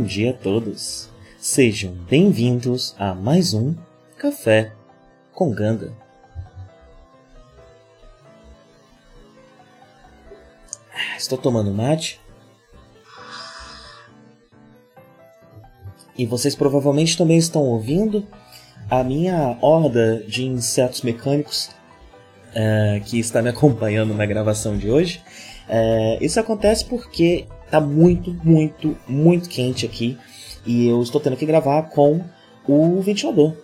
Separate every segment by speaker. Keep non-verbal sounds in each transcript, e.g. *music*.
Speaker 1: Bom dia a todos. Sejam bem-vindos a mais um Café com Ganda. Estou tomando mate. E vocês provavelmente também estão ouvindo a minha horda de insetos mecânicos uh, que está me acompanhando na gravação de hoje. Uh, isso acontece porque Tá muito, muito, muito quente aqui. E eu estou tendo que gravar com o ventilador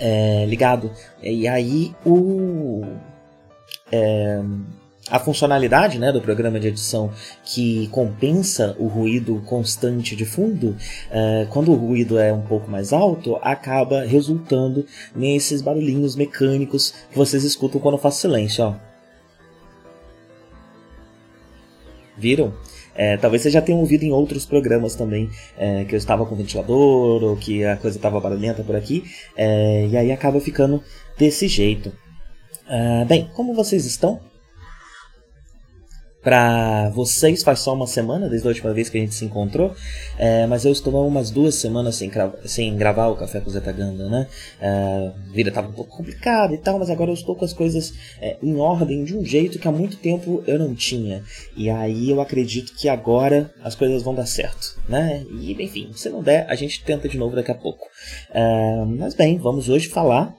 Speaker 1: é, ligado. E aí o. É, a funcionalidade né, do programa de edição que compensa o ruído constante de fundo, é, quando o ruído é um pouco mais alto, acaba resultando nesses barulhinhos mecânicos que vocês escutam quando eu faço silêncio. Ó. Viram? É, talvez você já tenha ouvido em outros programas também é, que eu estava com ventilador ou que a coisa estava barulhenta por aqui, é, e aí acaba ficando desse jeito. Ah, bem, como vocês estão? Para vocês faz só uma semana desde a última vez que a gente se encontrou, é, mas eu estou há umas duas semanas sem, sem gravar o Café com Zeta Ganda, né? É, a vida estava um pouco complicada e tal, mas agora eu estou com as coisas é, em ordem de um jeito que há muito tempo eu não tinha. E aí eu acredito que agora as coisas vão dar certo, né? E enfim, se não der, a gente tenta de novo daqui a pouco. É, mas bem, vamos hoje falar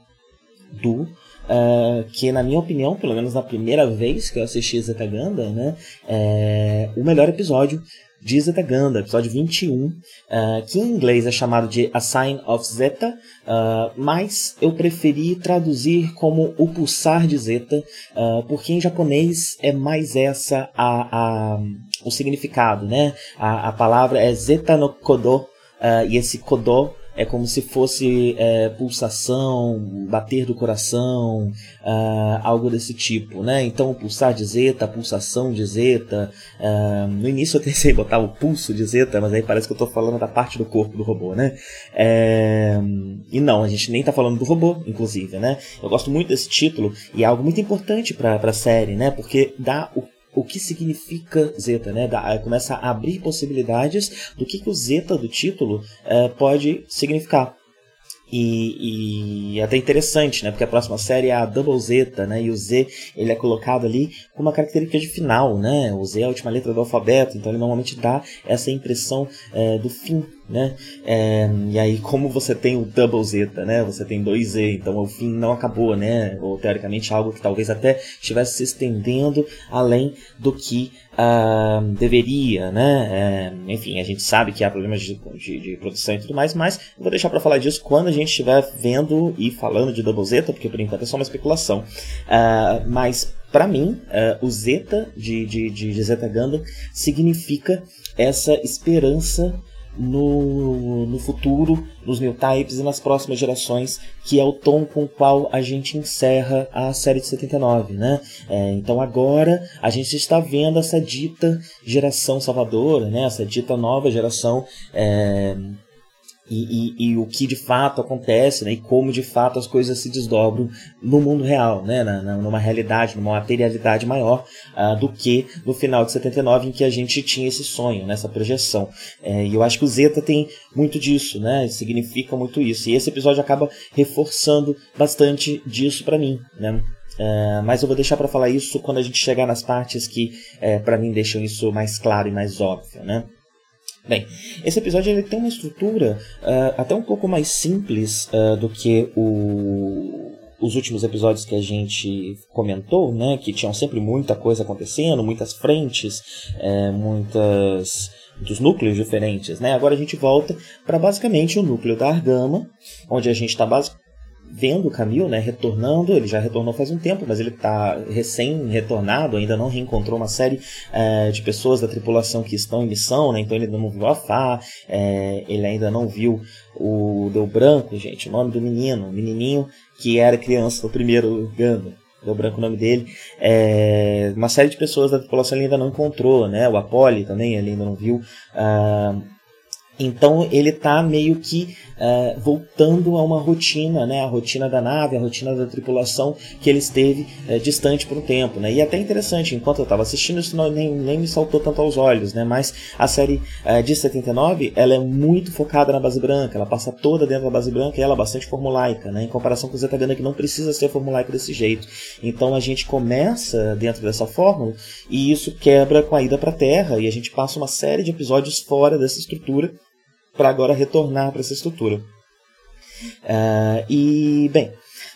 Speaker 1: do uh, que na minha opinião, pelo menos na primeira vez que eu assisti Zeta Ganda, né, é o melhor episódio de Zeta Ganda, episódio 21, uh, que em inglês é chamado de A Sign of Zeta, uh, mas eu preferi traduzir como O Pulsar de Zeta, uh, porque em japonês é mais essa a, a o significado, né? A, a palavra é Zeta no Kodo, e esse Kodo é como se fosse é, pulsação, bater do coração, uh, algo desse tipo, né? Então, pulsar de zeta, pulsação de zeta. Uh, no início eu pensei em *laughs* botar o pulso de zeta, mas aí parece que eu estou falando da parte do corpo do robô, né? É, e não, a gente nem está falando do robô, inclusive, né? Eu gosto muito desse título e é algo muito importante para a série, né? Porque dá o o que significa zeta, né? Da, começa a abrir possibilidades do que, que o zeta do título é, pode significar. E, e até interessante, né? Porque a próxima série é a Double Zeta, né? E o Z ele é colocado ali com uma característica de final, né? O Z é a última letra do alfabeto, então ele normalmente dá essa impressão é, do fim né? É, e aí, como você tem o double zeta, né? Você tem dois Z, então o fim não acabou, né? Ou teoricamente algo que talvez até estivesse se estendendo além do que uh, deveria, né? É, enfim, a gente sabe que há problemas de, de, de produção e tudo mais, mas vou deixar para falar disso quando a gente estiver vendo e falando de double zeta, porque por enquanto é só uma especulação. Uh, mas para mim, uh, o Zeta de, de, de Zeta Gundam significa essa esperança no, no futuro, nos new types e nas próximas gerações, que é o tom com o qual a gente encerra a série de 79, né? É, então agora a gente está vendo essa dita geração salvadora, né? Essa dita nova geração é, e, e, e, o que de fato acontece, né, e como de fato as coisas se desdobram no mundo real, né, na, na, numa realidade, numa materialidade maior uh, do que no final de 79, em que a gente tinha esse sonho, né, essa projeção. É, e eu acho que o Zeta tem muito disso, né, significa muito isso. E esse episódio acaba reforçando bastante disso para mim. Né. Uh, mas eu vou deixar para falar isso quando a gente chegar nas partes que, uh, para mim, deixam isso mais claro e mais óbvio, né? Bem, esse episódio ele tem uma estrutura uh, até um pouco mais simples uh, do que o, os últimos episódios que a gente comentou, né? Que tinham sempre muita coisa acontecendo, muitas frentes, uh, muitas dos núcleos diferentes, né? Agora a gente volta para basicamente o núcleo da Argama, onde a gente está vendo o Camil, né, retornando, ele já retornou faz um tempo, mas ele está recém-retornado, ainda não reencontrou uma série é, de pessoas da tripulação que estão em missão, né, então ele ainda não viu a Fá, é, ele ainda não viu o Deu Branco, gente, o nome do menino, o menininho que era criança no primeiro Ganda. Deu branco o nome dele. É, uma série de pessoas da tripulação ele ainda não encontrou, né? O Apollo também ele ainda não viu. Uh, então ele está meio que uh, voltando a uma rotina, né? a rotina da nave, a rotina da tripulação que ele esteve uh, distante por um tempo. Né? E é até interessante, enquanto eu estava assistindo, isso não, nem, nem me saltou tanto aos olhos, né? mas a série uh, de 79 ela é muito focada na base branca, ela passa toda dentro da base branca e ela é bastante formulaica, né? em comparação com o Zetagana que não precisa ser formulaico desse jeito. Então a gente começa dentro dessa fórmula e isso quebra com a ida para a Terra e a gente passa uma série de episódios fora dessa estrutura para agora retornar para essa estrutura. Uh, e, bem,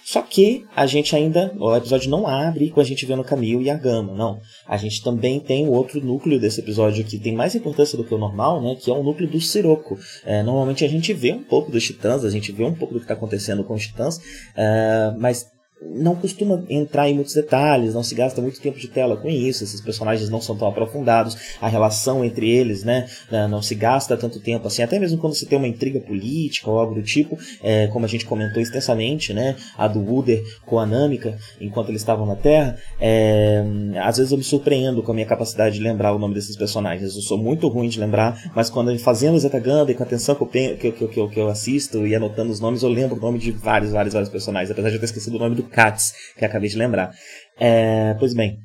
Speaker 1: só que a gente ainda, o episódio não abre com a gente vendo Camille e a Gama, não. A gente também tem o outro núcleo desse episódio que tem mais importância do que o normal, né? Que é o núcleo do Sirocco. É, normalmente a gente vê um pouco dos Titãs, a gente vê um pouco do que está acontecendo com os Titãs, uh, mas não costuma entrar em muitos detalhes, não se gasta muito tempo de tela com isso, esses personagens não são tão aprofundados, a relação entre eles, né, né, não se gasta tanto tempo assim, até mesmo quando se tem uma intriga política ou algo do tipo, é, como a gente comentou extensamente, né, a do Wooder com a Namika, enquanto eles estavam na Terra, é, às vezes eu me surpreendo com a minha capacidade de lembrar o nome desses personagens, eu sou muito ruim de lembrar, mas quando fazendo Zeta Ganda e com a atenção que eu, que, que, que, que eu assisto e anotando os nomes, eu lembro o nome de vários, vários, vários personagens, apesar de eu ter esquecido o nome do Katz, que acabei de lembrar. É, pois bem,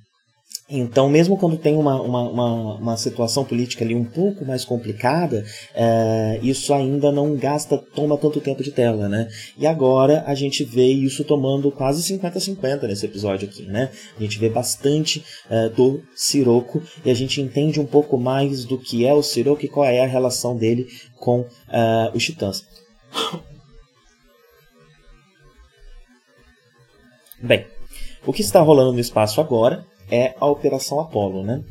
Speaker 1: então, mesmo quando tem uma, uma, uma, uma, situação política ali um pouco mais complicada, é, isso ainda não gasta, toma tanto tempo de tela, né? E agora a gente vê isso tomando quase 50-50 nesse episódio aqui, né? A gente vê bastante é, do Siroco e a gente entende um pouco mais do que é o Siroco e qual é a relação dele com é, os Titãs. Bem, o que está rolando no espaço agora é a Operação Apollo, né?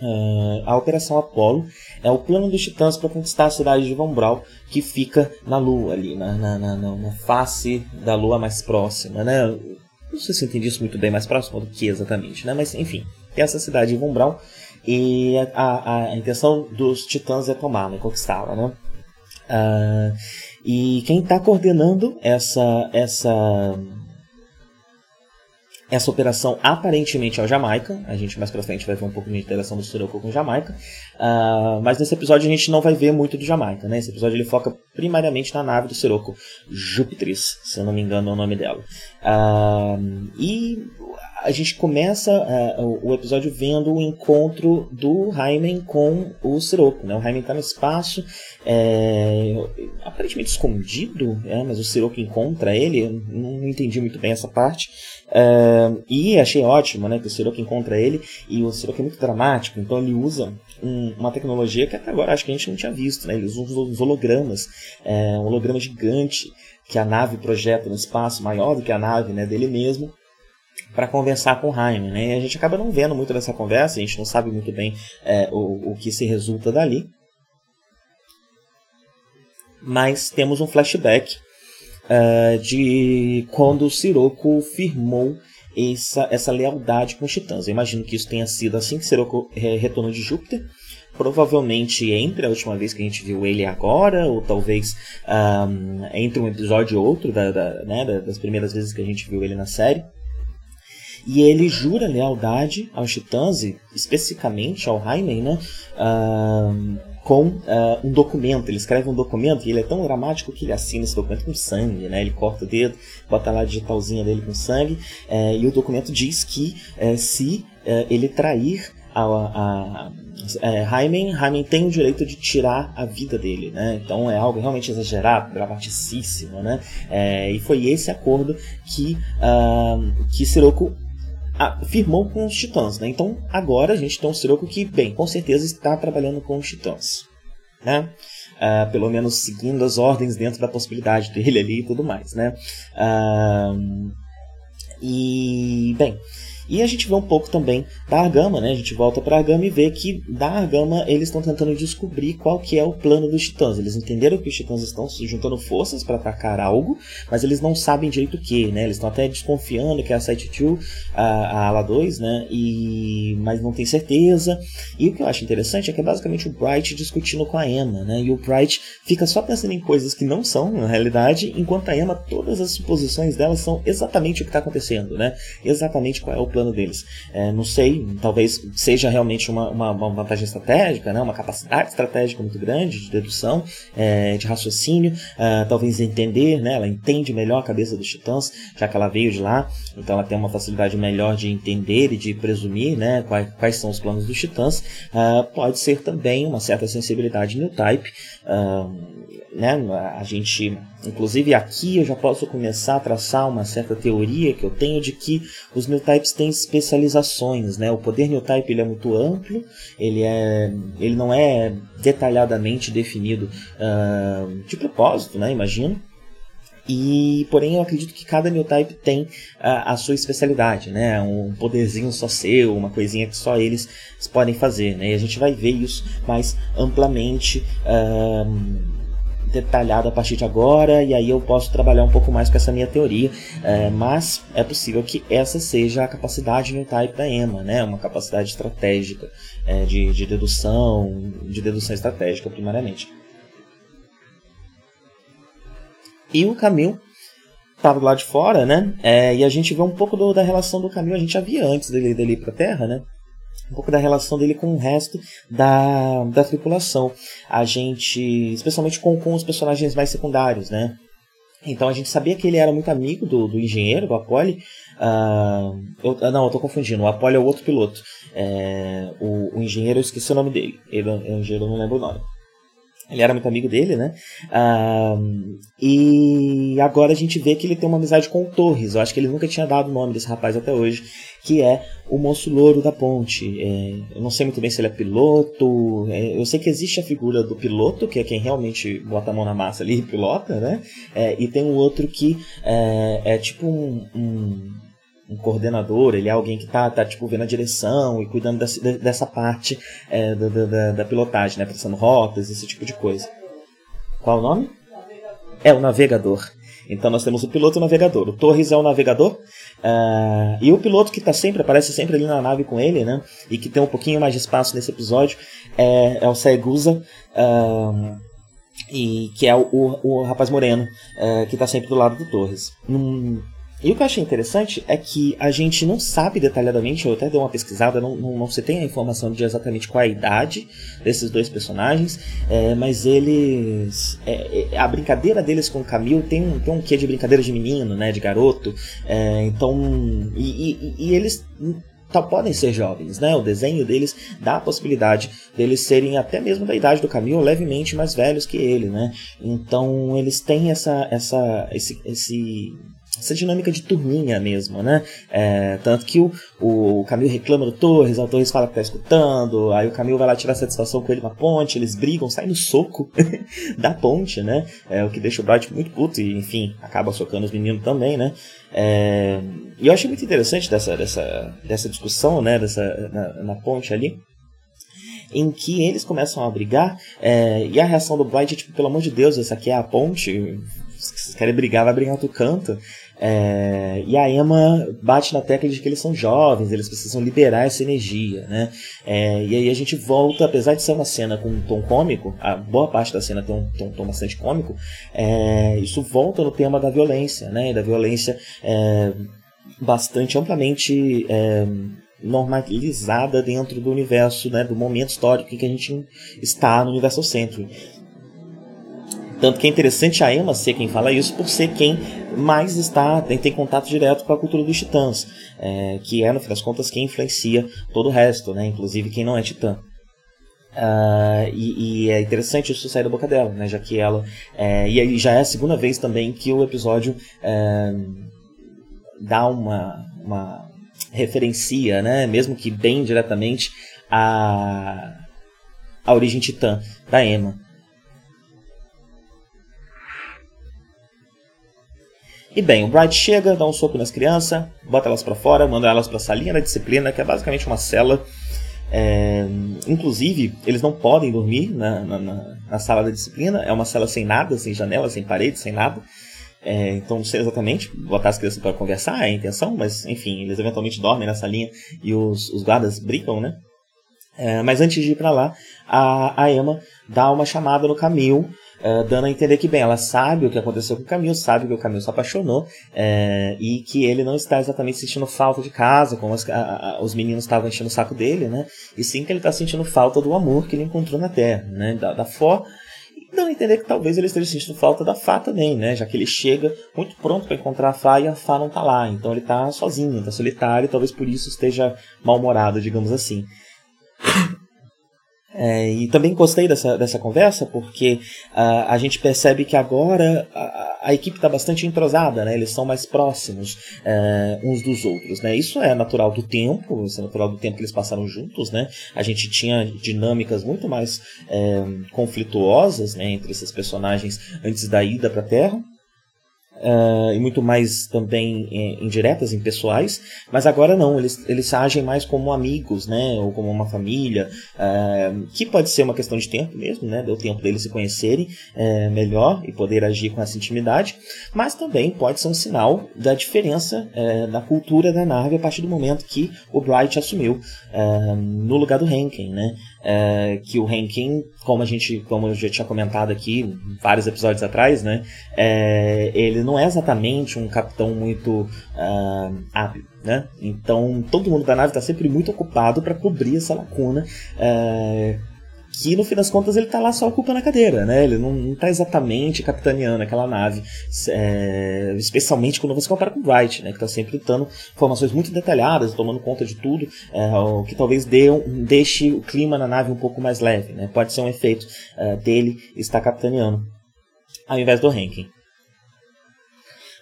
Speaker 1: Uh, a Operação Apollo é o plano dos Titãs para conquistar a cidade de Von Braun, que fica na Lua, ali, na, na, na, na, face da Lua mais próxima, né? Não sei se eu entendi isso muito bem, mais próximo do que exatamente, né? Mas enfim, tem essa cidade de Von Braun e a, a, a intenção dos Titãs é tomá-la, né? conquistá-la, né? Uh, e quem está coordenando essa, essa essa operação aparentemente é o Jamaica. A gente mais pra frente vai ver um pouco de interação do Sirocco com o Jamaica. Uh, mas nesse episódio a gente não vai ver muito do Jamaica, né? Esse episódio ele foca primariamente na nave do Sirocco, Júpiteris, se eu não me engano é o nome dela. Uh, e a gente começa uh, o episódio vendo o encontro do Hymen com o Sirocco. Né? O Hymen está no espaço, é, aparentemente escondido, é, mas o Sirocco encontra ele. Não entendi muito bem essa parte. Uh, e achei ótimo, né, que o Sirocco encontra ele, e o Sirocco é muito dramático, então ele usa um, uma tecnologia que até agora acho que a gente não tinha visto, né, ele usa uns hologramas, é, um holograma gigante que a nave projeta no espaço, maior do que a nave né, dele mesmo, para conversar com o Jaime, né? E a gente acaba não vendo muito dessa conversa, a gente não sabe muito bem é, o, o que se resulta dali. Mas temos um flashback uh, de quando o Siroco firmou essa, essa lealdade com os Titãs. Eu imagino que isso tenha sido assim que Siroco é, retornou de Júpiter. Provavelmente entre a última vez que a gente viu ele agora, ou talvez um, entre um episódio e outro da, da, né, das primeiras vezes que a gente viu ele na série. E ele jura lealdade aos Titãs, e especificamente ao Jaime, né? Um, com uh, um documento. Ele escreve um documento e ele é tão dramático que ele assina esse documento com sangue, né? Ele corta o dedo, bota lá a digitalzinha dele com sangue uh, e o documento diz que uh, se ele trair a, a, Hymen, Hymen tem o direito de tirar a vida dele, né? Então é algo realmente exagerado, dramaticíssimo, né? E foi esse acordo que, uh, que Sirocco firmou com os Titãs, né? Então agora a gente tem um Sirocco que, bem, com certeza está trabalhando com os Titãs, né? Uh, pelo menos seguindo as ordens dentro da possibilidade dele ali e tudo mais, né? Uh, e, bem, e a gente vê um pouco também da Argama, né? A gente volta para Argama e vê que da Argama eles estão tentando descobrir qual que é o plano dos Titãs. Eles entenderam que os Titãs estão se juntando forças para atacar algo, mas eles não sabem direito o que, né? Eles estão até desconfiando que é a Site 2, a, a Ala 2, né? E mas não tem certeza. E o que eu acho interessante é que é basicamente o Bright discutindo com a Emma, né? E o Bright fica só pensando em coisas que não são na realidade, enquanto a Emma todas as suposições dela são exatamente o que está acontecendo, né? Exatamente qual é o plano deles. É, não sei, talvez seja realmente uma, uma, uma, vantagem estratégica, né? uma capacidade estratégica muito grande de dedução, é, de raciocínio, é, talvez entender, né? ela entende melhor a cabeça dos titãs, já que ela veio de lá, então ela tem uma facilidade melhor de entender e de presumir né? quais, quais são os planos dos titãs. É, pode ser também uma certa sensibilidade no type, né? a gente Inclusive aqui eu já posso começar a traçar uma certa teoria que eu tenho de que os new types têm especializações, né? O poder new type ele é muito amplo, ele é, ele não é detalhadamente definido uh, de propósito, né? Imagino. E, porém, eu acredito que cada new type tem a, a, sua especialidade, né? Um poderzinho só seu, uma coisinha que só eles podem fazer, né? E a gente vai ver isso mais amplamente. Uh, detalhado a partir de agora, e aí eu posso trabalhar um pouco mais com essa minha teoria, é, mas é possível que essa seja a capacidade no type da EMA, né? uma capacidade estratégica é, de, de dedução, de dedução estratégica primariamente. E o Camil estava do lado de fora, né? É, e a gente vê um pouco do, da relação do Camil, a gente já via antes dele, dele ir para a Terra, né? Um pouco da relação dele com o resto da, da tripulação. A gente, especialmente com, com os personagens mais secundários, né? Então a gente sabia que ele era muito amigo do, do engenheiro, do Apollo. Uh, eu, não, eu tô confundindo. O Apollo é o outro piloto. É, o, o, engenheiro, eu esqueci o nome dele. Ele, o engenheiro, eu não lembro o nome. Ele era muito amigo dele, né? Uh, e agora a gente vê que ele tem uma amizade com o Torres. Eu acho que ele nunca tinha dado o nome desse rapaz até hoje que é o moço louro da ponte. É, eu não sei muito bem se ele é piloto. É, eu sei que existe a figura do piloto, que é quem realmente bota a mão na massa ali e pilota, né? É, e tem o outro que é, é tipo um, um, um, coordenador, ele é alguém que tá, tá tipo, vendo a direção e cuidando dessa, dessa parte é, da, da, da, pilotagem, né? Pensando rotas, esse tipo de coisa. Qual o nome? É o navegador. Então nós temos o piloto e o navegador. O Torres é o navegador Uh, e o piloto que tá sempre, aparece sempre ali na nave com ele, né? E que tem um pouquinho mais de espaço nesse episódio, é, é o Saegusa, uh, e que é o, o, o rapaz moreno, uh, que tá sempre do lado do Torres. Num, e o que eu achei interessante é que a gente não sabe detalhadamente, eu até dei uma pesquisada, não, não, não se tem a informação de exatamente qual é a idade desses dois personagens, é, mas eles. É, é a brincadeira deles com o Camille tem um, tem um quê de brincadeira de menino, né? De garoto. É, então. E, e, e eles tá, podem ser jovens, né? O desenho deles dá a possibilidade deles serem até mesmo da idade do Camille, levemente mais velhos que ele, né? Então eles têm essa, essa, esse, esse essa dinâmica de turminha mesmo, né? É, tanto que o, o Camilo reclama do Torres, o Torres fala que tá escutando, aí o Camilo vai lá tirar satisfação com ele na ponte, eles brigam, saem no soco *laughs* da ponte, né? É, o que deixa o Bright muito puto e, enfim, acaba socando os meninos também, né? É, e eu achei muito interessante dessa, dessa, dessa discussão, né? Dessa, na, na ponte ali em que eles começam a brigar é, e a reação do Bright é tipo, pelo amor de Deus, essa aqui é a ponte, se vocês querem brigar, vai brigar outro canto. É, e a Emma bate na tecla de que eles são jovens, eles precisam liberar essa energia, né? É, e aí a gente volta, apesar de ser uma cena com um tom cômico, a boa parte da cena tem um tom, tom bastante cômico, é, isso volta no tema da violência, né? Da violência é, bastante amplamente é, normalizada dentro do universo, né? Do momento histórico em que a gente está no universo centro. Tanto que é interessante a Emma ser quem fala isso por ser quem mais está tem, tem contato direto com a cultura dos titãs, é, que é, no fim das contas, quem influencia todo o resto, né? inclusive quem não é titã. Uh, e, e, é interessante isso sair da boca dela, né? já que ela. É, e já é a segunda vez também que o episódio é, dá uma, uma referencia, né? mesmo que bem diretamente, a, a origem titã da Emma. E bem, o Bright chega, dá um soco nas crianças, bota elas para fora, manda elas para a salinha da disciplina, que é basicamente uma cela. É, inclusive, eles não podem dormir na, na, na, sala da disciplina, é uma cela sem nada, sem janela, sem parede, sem nada. É, então, não sei exatamente, botar as crianças para conversar é a intenção, mas enfim, eles eventualmente dormem na salinha e os, os guardas brincam, né? É, mas antes de ir para lá, a, a Emma dá uma chamada no Camil uh, dando a entender que, bem, ela sabe o que aconteceu com o Camilo, sabe que o Camilo se apaixonou uh, e que ele não está exatamente sentindo falta de casa, como as, a, a, os meninos estavam enchendo o saco dele, né? E sim que ele está sentindo falta do amor que ele encontrou na Terra, né? Da, da Fó dando a entender que talvez ele esteja sentindo falta da Fá também, né? Já que ele chega muito pronto para encontrar a Fá e a Fá não está lá. Então ele está sozinho, está solitário e talvez por isso esteja mal-humorado, digamos assim. É, e também gostei dessa, dessa conversa porque uh, a gente percebe que agora a, a equipe está bastante entrosada, né? eles são mais próximos uh, uns dos outros. Né? Isso é natural do tempo, isso é natural do tempo que eles passaram juntos. Né? A gente tinha dinâmicas muito mais uh, conflituosas né, entre esses personagens antes da ida para a Terra uh, e muito mais também em, indiretas, impessoais, mas agora não, eles, eles agem mais como amigos, né, ou como uma família, uh, que pode ser uma questão de tempo mesmo, né, deu tempo deles se conhecerem uh, melhor e poder agir com essa intimidade, mas também pode ser um sinal da diferença na cultura da nave a partir do momento que o Bright assumiu no lugar do Henken, né, é, que o Henkin, como a gente, como eu já tinha comentado aqui vários episódios atrás, né, é, ele não é exatamente um capitão muito uh, hábil, né? Então todo mundo da nave está sempre muito ocupado para cobrir essa lacuna. Uh, que no fim das contas ele tá lá só ocupando a cadeira, né? Ele não, não tá exatamente capitaneando aquela nave, é, especialmente quando você compara com o Wright, né? Que tá sempre dando informações muito detalhadas, tomando conta de tudo, é, o que talvez dê um, deixe o clima na nave um pouco mais leve, né? Pode ser um efeito é, dele estar capitaneando, ao invés do Rankin.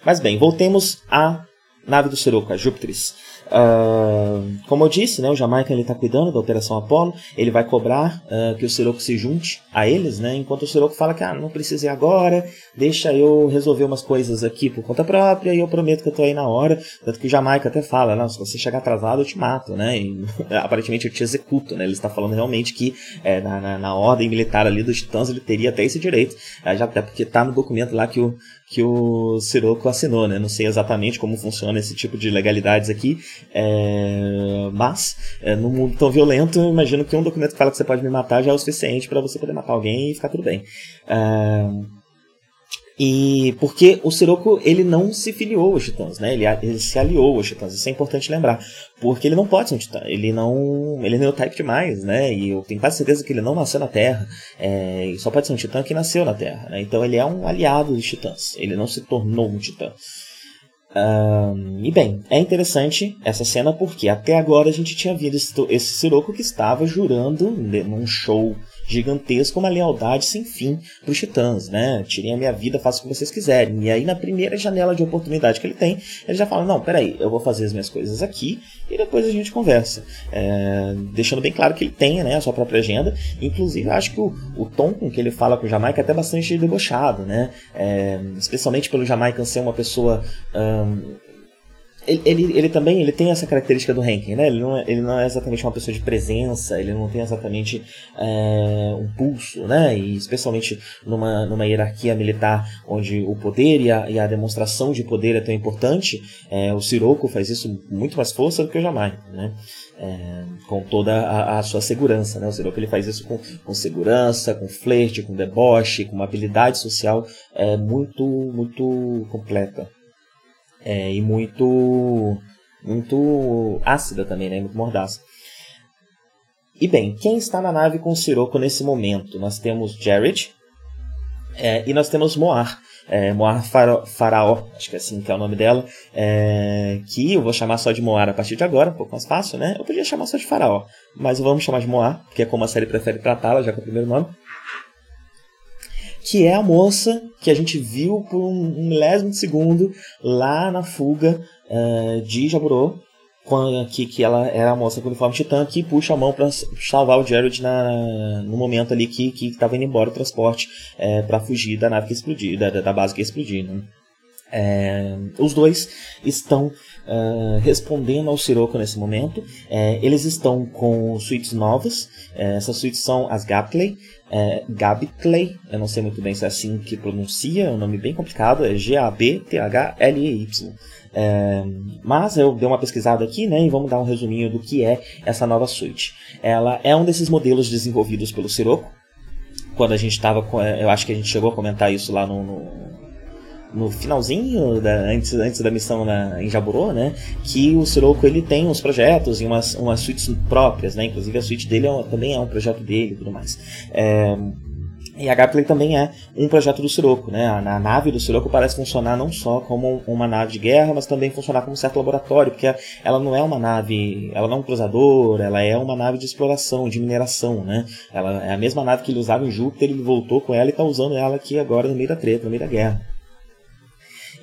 Speaker 1: Mas bem, voltemos à nave do Siroco, a Júpiteris. Uh, como eu disse, né, o Jamaica está cuidando da Operação Apollo. Ele vai cobrar uh, que o Siroco se junte a eles, né, enquanto o Siroco fala que ah, não precisa ir agora, deixa eu resolver umas coisas aqui por conta própria e eu prometo que eu tô aí na hora. Tanto que o Jamaica até fala, não, se você chegar atrasado eu te mato, né, e *laughs* aparentemente eu te executo. Né, ele está falando realmente que é, na, na, na, ordem militar ali dos Titãs ele teria até esse direito, é, já até porque está no documento lá que o, que o Siroco assinou, né? Não sei exatamente como funciona esse tipo de legalidades aqui, é... mas é, num mundo tão violento, imagino que um documento que fala que você pode me matar já é o suficiente para você poder matar alguém e ficar tudo bem. É... E porque o Sirocco ele não se filiou aos Titãs, né? Ele, ele, se aliou aos Titãs. Isso é importante lembrar, porque ele não pode ser um Titã. Ele não, ele é neurotype demais, né? E eu tenho quase certeza que ele não nasceu na Terra. É, só pode ser um Titã que nasceu na Terra. Né? Então ele é um aliado dos Titãs. Ele não se tornou um Titã. Um, e bem, é interessante essa cena porque até agora a gente tinha visto esse Sirocco que estava jurando num show gigantesca, uma lealdade sem fim para os titãs, né? Tirem a minha vida, façam o que vocês quiserem. E aí, na primeira janela de oportunidade que ele tem, ele já fala: Não, peraí, eu vou fazer as minhas coisas aqui e depois a gente conversa. É, deixando bem claro que ele tem né, a sua própria agenda. Inclusive, acho que o, o tom com que ele fala com o Jamaica é até bastante debochado, né? É, especialmente pelo Jamaica ser uma pessoa. Um, ele, ele, ele, também ele tem essa característica do ranking, né? Ele não, é, ele não é exatamente uma pessoa de presença, ele não tem exatamente é, um pulso, né? E especialmente numa, numa hierarquia militar onde o poder e a, e a demonstração de poder é tão importante, é, o Sirocco faz isso com muito mais força do que o Jamai, né? É, com toda a, a, sua segurança, né? O Sirocco ele faz isso com, com segurança, com flerte, com deboche, com uma habilidade social é, muito, muito completa é, e muito muito ácida também, né? Muito mordaça. E bem, quem está na nave com o Sirocco nesse momento? Nós temos Jared, É, e nós temos Moar, é, Moar Faraó, Faraó, acho que é assim que é o nome dela, é, que eu vou chamar só de Moar a partir de agora, um pouco mais fácil, né? Eu podia chamar só de Faraó, mas vamos chamar de Moar, porque é como a série prefere tratá-la, já é o primeiro nome. Que é a moça que a gente viu por um milésimo de segundo lá na fuga é, de Jaburô, que, que ela era a moça com o uniforme titã que puxa a mão para salvar o Jared na, no momento ali que estava indo embora o transporte é, para fugir da nave que explodiu, da, da base que explodiu. Né? É, os dois estão uh, respondendo ao Sirocco nesse momento. É, eles estão com suítes novas. É, essas suítes são as Gapley. É, Gabitley, eu não sei muito bem se é assim que pronuncia, é um nome bem complicado, é G-A-B-T-H-L-E-Y. É, mas eu dei uma pesquisada aqui, né, e vamos dar um resuminho do que é essa nova suíte. Ela é um desses modelos desenvolvidos pelo Sirocco. Quando a gente estava, eu acho que a gente chegou a comentar isso lá no, no, no finalzinho da, antes, antes da missão na, em Jaburô, né, que o Sirocco ele tem uns projetos e umas, umas suítes próprias, né, inclusive a suíte dele é, também é um projeto dele e tudo mais. É, e a Gapley também é um projeto do Sirocco, né? A, nave do Sirocco parece funcionar não só como uma nave de guerra, mas também funcionar como um certo laboratório, porque ela não é uma nave, ela não é um cruzador, ela é uma nave de exploração, de mineração, né? Ela é a mesma nave que ele usava em Júpiter, ele voltou com ela e está usando ela aqui agora no meio da treta, no meio da guerra.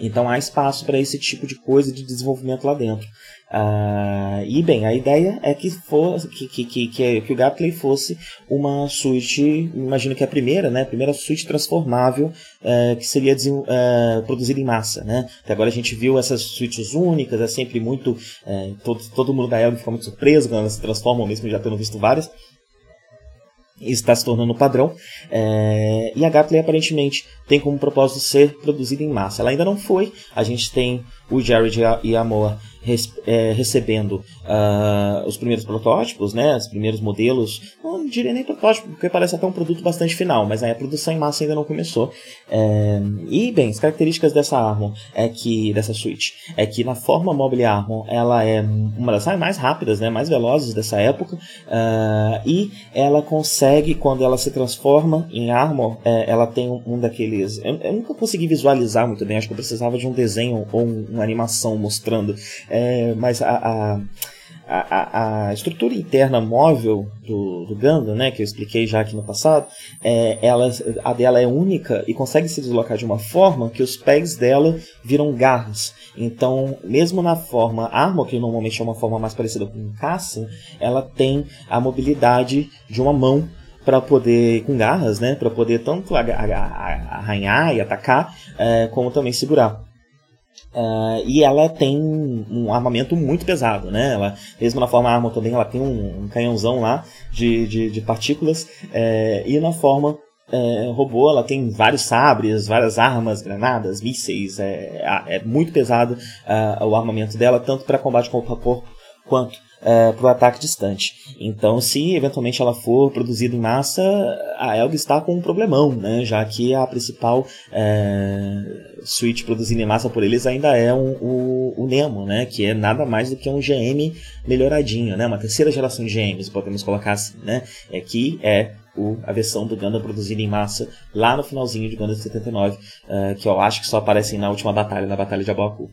Speaker 1: Então há espaço para esse tipo de coisa de desenvolvimento lá dentro. Uh, e bem, a ideia é que, for, que, que, que, que, o Gapley fosse uma suíte, imagino que a primeira, né? A primeira suíte transformável uh, que seria uh, produzida em massa, né? Até agora a gente viu essas suítes únicas, é sempre muito. Uh, todo, todo mundo da Elm fica muito surpreso quando elas se transformam, mesmo já tendo visto várias está se tornando padrão. É, e a Gapley aparentemente tem como propósito ser produzida em massa. Ela ainda não foi. A gente tem o Jared e a Moa é, recebendo uh, os primeiros protótipos, né, os primeiros modelos, não diria nem protótipo, porque parece até um produto bastante final, mas a produção em massa ainda não começou. É, e, bem, as características dessa Armor é que, dessa Switch, é que na forma Mobile Armor ela é uma das mais rápidas, né, mais velozes dessa época, uh, e ela consegue, quando ela se transforma em Armor, é, ela tem um, um daqueles... Eu, eu, nunca consegui visualizar muito bem, acho que eu precisava de um desenho ou um, uma animação mostrando é, mas a, a a, a, estrutura interna móvel do, do Gundam, né, que eu expliquei já aqui no passado, é, ela, a dela é única e consegue se deslocar de uma forma que os pés dela viram garras. Então, mesmo na forma Armor, que normalmente é uma forma mais parecida com caça, ela tem a mobilidade de uma mão para poder com garras, né, para poder tanto arranhar e atacar, é, como também segurar. Uh, e ela tem um armamento muito pesado, né? Ela, mesmo na forma arma também, ela tem um, um canhãozão lá de, de, de partículas. É, e na forma é, robô, ela tem vários sabres, várias armas, granadas, mísseis. É, é muito pesado uh, o armamento dela, tanto para combate corpo a corpo quanto é, para o ataque distante. Então, se eventualmente ela for produzida em massa, a Elg está com um problemão, né? já que a principal é, suíte produzida em massa por eles ainda é um, o, o, Nemo, né? que é nada mais do que um GM melhoradinho, né? uma terceira geração de GMs, podemos colocar assim, né? é que é a versão do Gundam produzida em massa lá no finalzinho de Gundam 79, uh, que eu acho que só aparecem na última batalha, na Batalha de Abaku.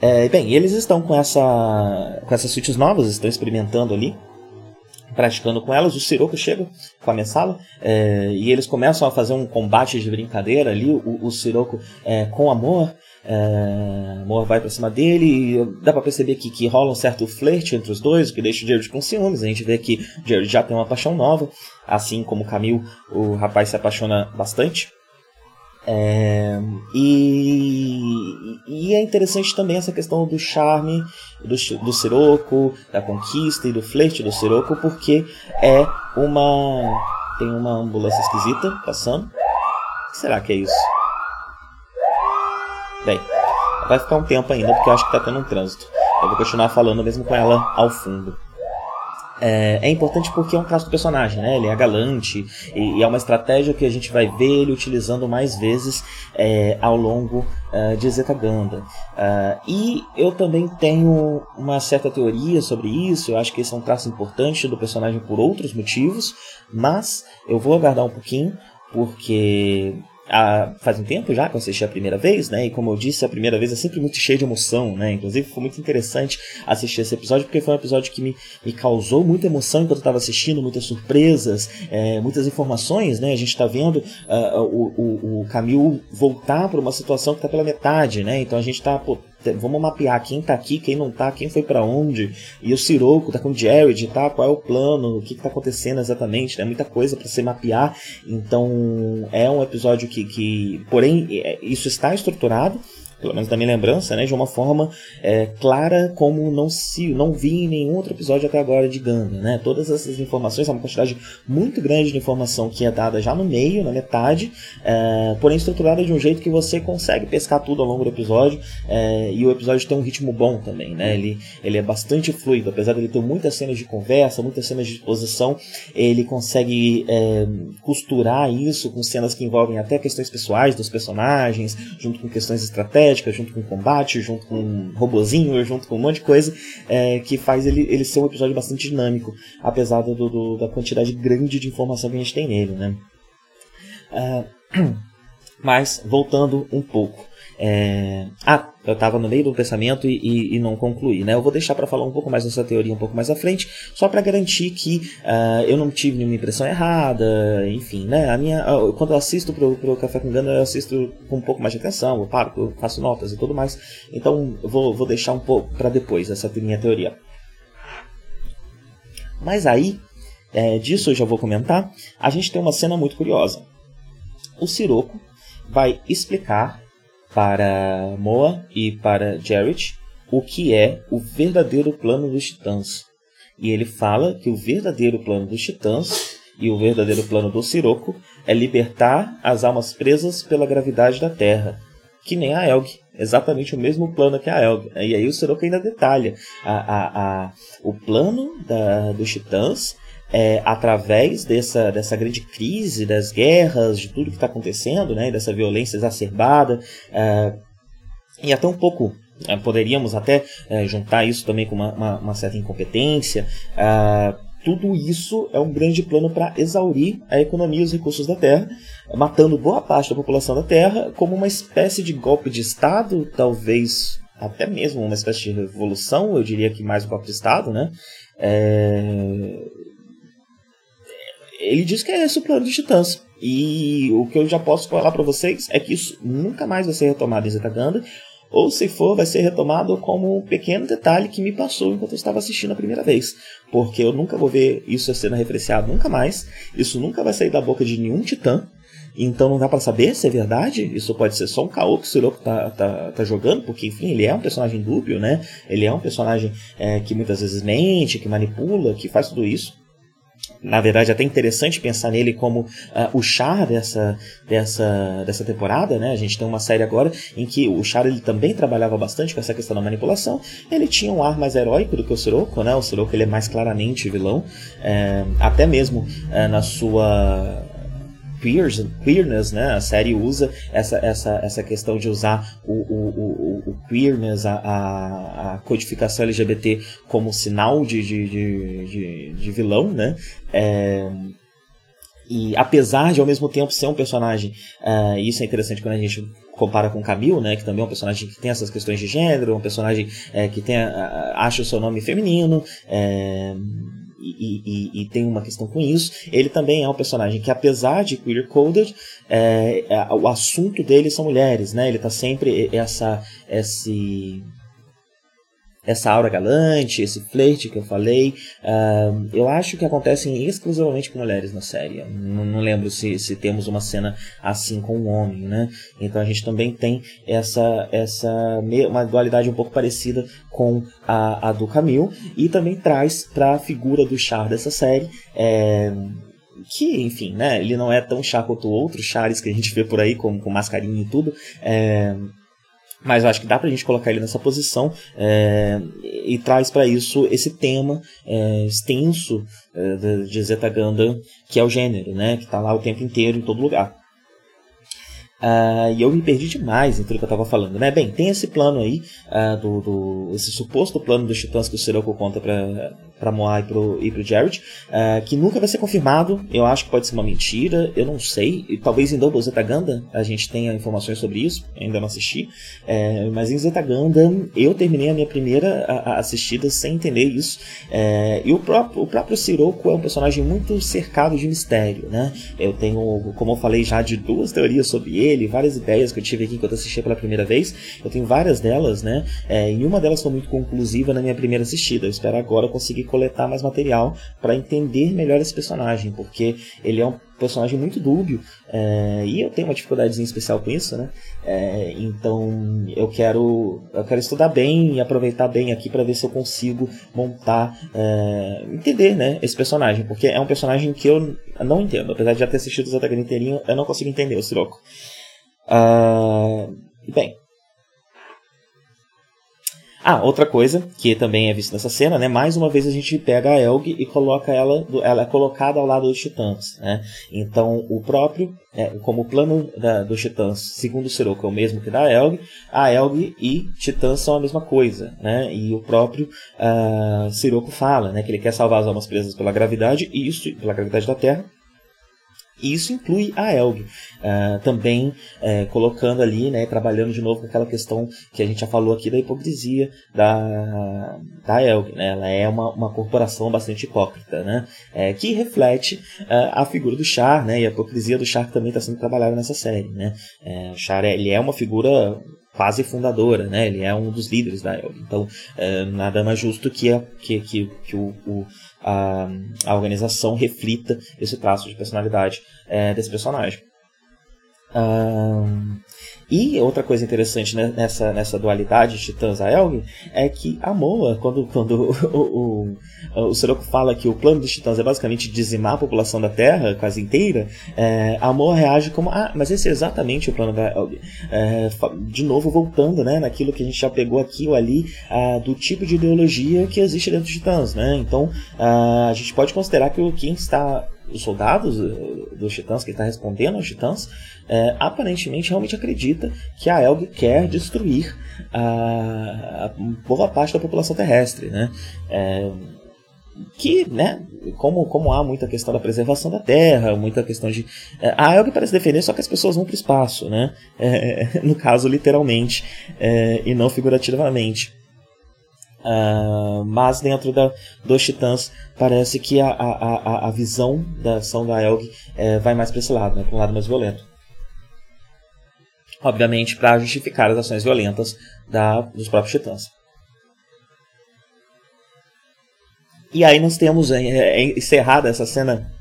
Speaker 1: É, bem, eles estão com essa com essas suítes novas, estão experimentando ali, praticando com elas. O Siroco chega com a Messala é, e eles começam a fazer um combate de brincadeira ali. O, o é, com amor. É, amor vai pra cima dele e dá pra perceber que, que rola um certo flerte entre os dois, o que deixa o Jared com ciúmes. A gente vê que Jared já tem uma paixão nova, assim como Camille, o rapaz se apaixona bastante. É, e, e, é interessante também essa questão do charme do, do Sirocco, da conquista e do flerte do Sirocco, porque é uma. Tem uma ambulância esquisita passando. O que será que é isso? Bem, vai ficar um tempo ainda, porque eu acho que está tendo um trânsito. Eu vou continuar falando mesmo com ela ao fundo. É, é, importante porque é um traço do personagem, né? Ele é galante e, e, é uma estratégia que a gente vai ver ele utilizando mais vezes é, ao longo uh, de Zetaganda. Uh, e eu também tenho uma certa teoria sobre isso, eu acho que esse é um traço importante do personagem por outros motivos, mas eu vou aguardar um pouquinho porque faz um tempo já que eu assisti a primeira vez, né? E como eu disse, a primeira vez é sempre muito cheio de emoção, né? Inclusive foi muito interessante assistir esse episódio, porque foi um episódio que me, me causou muita emoção enquanto eu estava assistindo, muitas surpresas, é, muitas informações, né? A gente está vendo uh, o, o, o Camil voltar para uma situação que está pela metade, né? Então a gente está vamos mapear quem tá aqui, quem não tá, quem foi para onde. E o Siroco tá com o Jared, tá? Qual é o plano, o que, que tá acontecendo exatamente, né? Muita coisa para se mapear. Então é um episódio que, que porém, é, isso está estruturado pelo menos da minha lembrança, né, de uma forma é, clara como não se não vi em nenhum outro episódio até agora de Ganda, né? Todas essas informações, é uma quantidade muito grande de informação que é dada já no meio, na metade, é, porém estruturada de um jeito que você consegue pescar tudo ao longo do episódio é, e o episódio tem um ritmo bom também, né? Ele, ele é bastante fluido, apesar de ele ter muitas cenas de conversa, muitas cenas de exposição, ele consegue é, costurar isso com cenas que envolvem até questões pessoais dos personagens, junto com questões estratégicas junto com combate, junto com robozinho, junto com um monte de coisa, é, que faz ele, ele ser um episódio bastante dinâmico, apesar do, do, da quantidade grande de informação que a gente tem nele, né? Uh, *clears throat* mas, voltando um pouco. É... Ah, eu estava no meio do pensamento e, e, e, não concluí, né? Eu vou deixar para falar um pouco mais dessa teoria um pouco mais à frente, só para garantir que uh, eu não tive nenhuma impressão errada, enfim, né? A minha, uh, quando eu assisto pro, pro Café com Gana, eu assisto com um pouco mais de atenção, eu paro, eu faço notas e tudo mais. Então, vou, vou deixar um pouco para depois essa minha teoria. Mas aí, é, disso eu já vou comentar. A gente tem uma cena muito curiosa. O Siroco vai explicar para Moa e para Jarrett o que é o verdadeiro plano dos Titãs. E ele fala que o verdadeiro plano dos Titãs e o verdadeiro plano do Siroco é libertar as almas presas pela gravidade da Terra, que nem a Elg. Exatamente o mesmo plano que a Elg. E aí o Siroco ainda detalha a, a, a, o plano da, dos Titãs é, através dessa, dessa grande crise, das guerras, de tudo que está acontecendo, né, dessa violência exacerbada, é, e até um pouco é, poderíamos até é, juntar isso também com uma, uma, uma certa incompetência. É, tudo isso é um grande plano para exaurir a economia e os recursos da Terra, matando boa parte da população da Terra, como uma espécie de golpe de Estado, talvez até mesmo uma espécie de revolução, eu diria que mais um golpe de Estado, né? Ele diz que é esse o plano dos Titãs. E o que eu já posso falar para vocês é que isso nunca mais vai ser retomado em Zetaganda, ou se for, vai ser retomado como um pequeno detalhe que me passou enquanto eu estava assistindo a primeira vez. Porque eu nunca vou ver isso sendo referenciado nunca mais, isso nunca vai sair da boca de nenhum titã, então não dá para saber se é verdade. Isso pode ser só um caô que o Siroco tá, tá, tá, jogando, porque enfim, ele é um personagem dúbio, né? Ele é um personagem é, que muitas vezes mente, que manipula, que faz tudo isso na verdade, é até interessante pensar nele como uh, o Char dessa, dessa, dessa temporada, né? A gente tem uma série agora em que o Char ele também trabalhava bastante com essa questão da manipulação. Ele tinha um ar mais heróico do que o Sirocco, né? O Sirocco ele é mais claramente vilão, é, até mesmo é, na sua queers, queerness, né? A série usa essa, essa, essa questão de usar o, o, o, o queerness, a, a, a, codificação LGBT como sinal de, de, de, de, de vilão, né? É, e apesar de ao mesmo tempo ser um personagem, uh, isso é interessante quando a gente compara com Camille, né, que também é um personagem que tem essas questões de gênero, um personagem é, que tem a, acha o seu nome feminino, é, e, e, e, tem uma questão com isso. Ele também é um personagem que, apesar de queer-coded, é, é, o assunto dele são mulheres, né? Ele tá sempre essa, esse essa aura galante, esse flerte que eu falei, uh, eu acho que acontecem exclusivamente com mulheres na série. Não, não, lembro se, se temos uma cena assim com um homem, né? Então a gente também tem essa, essa uma dualidade um pouco parecida com a, a do Camille e também traz para a figura do Char dessa série. É, que, enfim, né, ele não é tão chá quanto outros chares que a gente vê por aí, com, com mascarinha e tudo, é, mas acho que dá pra gente colocar ele nessa posição é, e traz para isso esse tema é, extenso é, de Zeta Gundam, que é o gênero, né? Que tá lá o tempo inteiro, em todo lugar. Uh, e eu me perdi demais em tudo que eu estava falando, né? Bem, tem esse plano aí, uh, do, do, esse suposto plano dos titãs que o Sirocco conta para para Moai e pro, e pro Jared, uh, que nunca vai ser confirmado. Eu acho que pode ser uma mentira, eu não sei. E, talvez em Double Zeta Gundam a gente tenha informações sobre isso, ainda não assisti. É, mas em Zeta Gundam eu terminei a minha primeira a, a assistida sem entender isso. É, e o próprio, o próprio Sirocco é um personagem muito cercado de mistério, né? Eu tenho, como eu falei já, de duas teorias sobre ele, várias ideias que eu tive aqui enquanto assisti pela primeira vez. Eu tenho várias delas, né? É, e uma delas foi muito conclusiva na minha primeira assistida. Eu espero agora conseguir coletar mais material para entender melhor esse personagem, porque ele é um personagem muito dúbio é, e eu tenho uma dificuldadezinha especial com isso, né? É, então eu quero eu quero estudar bem e aproveitar bem aqui para ver se eu consigo montar, é, entender, né, esse personagem, porque é um personagem que eu não entendo, apesar de já ter assistido o Zatagan inteirinho, eu não consigo entender o Sirocco. Uh, bem, ah, outra coisa que também é vista nessa cena, né? Mais uma vez a gente pega a Elg e coloca ela, ela é colocada ao lado dos Titãs, né? Então o próprio, é, como o plano da, dos Titãs, segundo o Sirocco, é o mesmo que da Elg, a Elg e Titãs são a mesma coisa, né? E o próprio uh, fala, né? Que ele quer salvar as almas presas pela gravidade e isso pela gravidade da Terra e isso inclui a Elg, uh, também uh, colocando ali, né, trabalhando de novo com aquela questão que a gente já falou aqui da hipocrisia da, da Elg. Né? Ela é uma, uma corporação bastante hipócrita, né? É, que reflete uh, a figura do Char, né? e a hipocrisia do Char também está sendo trabalhada nessa série. Né? É, o Char ele é uma figura quase fundadora, né? Ele é um dos líderes da Elg. Então, é, nada mais justo que, a, que, que, que o, o a, a organização reflita esse traço de personalidade é, desse personagem. Um, e outra coisa interessante nessa, nessa dualidade de Titãs a Elg é que a Moa, quando, quando *laughs* o, o, o fala que o plano dos Titãs é basicamente dizimar a população da Terra quase inteira, é, a Moa reage como: ah, mas esse é exatamente o plano da Elg. É, de novo, voltando né, naquilo que a gente já pegou aqui ou ali do tipo de ideologia que existe dentro dos Titãs. Né? Então, a gente pode considerar que quem está os soldados eh, dos titãs, que está respondendo aos titãs, é, aparentemente realmente acredita que a Elg quer destruir a, a boa parte da população terrestre. Né? É, que, né, como, como há muita questão da preservação da Terra, muita questão de. É, a Elg parece defender só que as pessoas vão para o espaço, né? *laughs* No caso, literalmente, e não figurativamente. Uh, mas dentro da, dos Titãs parece que a, a, a, visão da ação da Elg é, vai mais para esse lado, né, para um lado mais violento. Obviamente para justificar as ações violentas da, dos próprios Titãs. E aí nós temos é, é, encerrada essa cena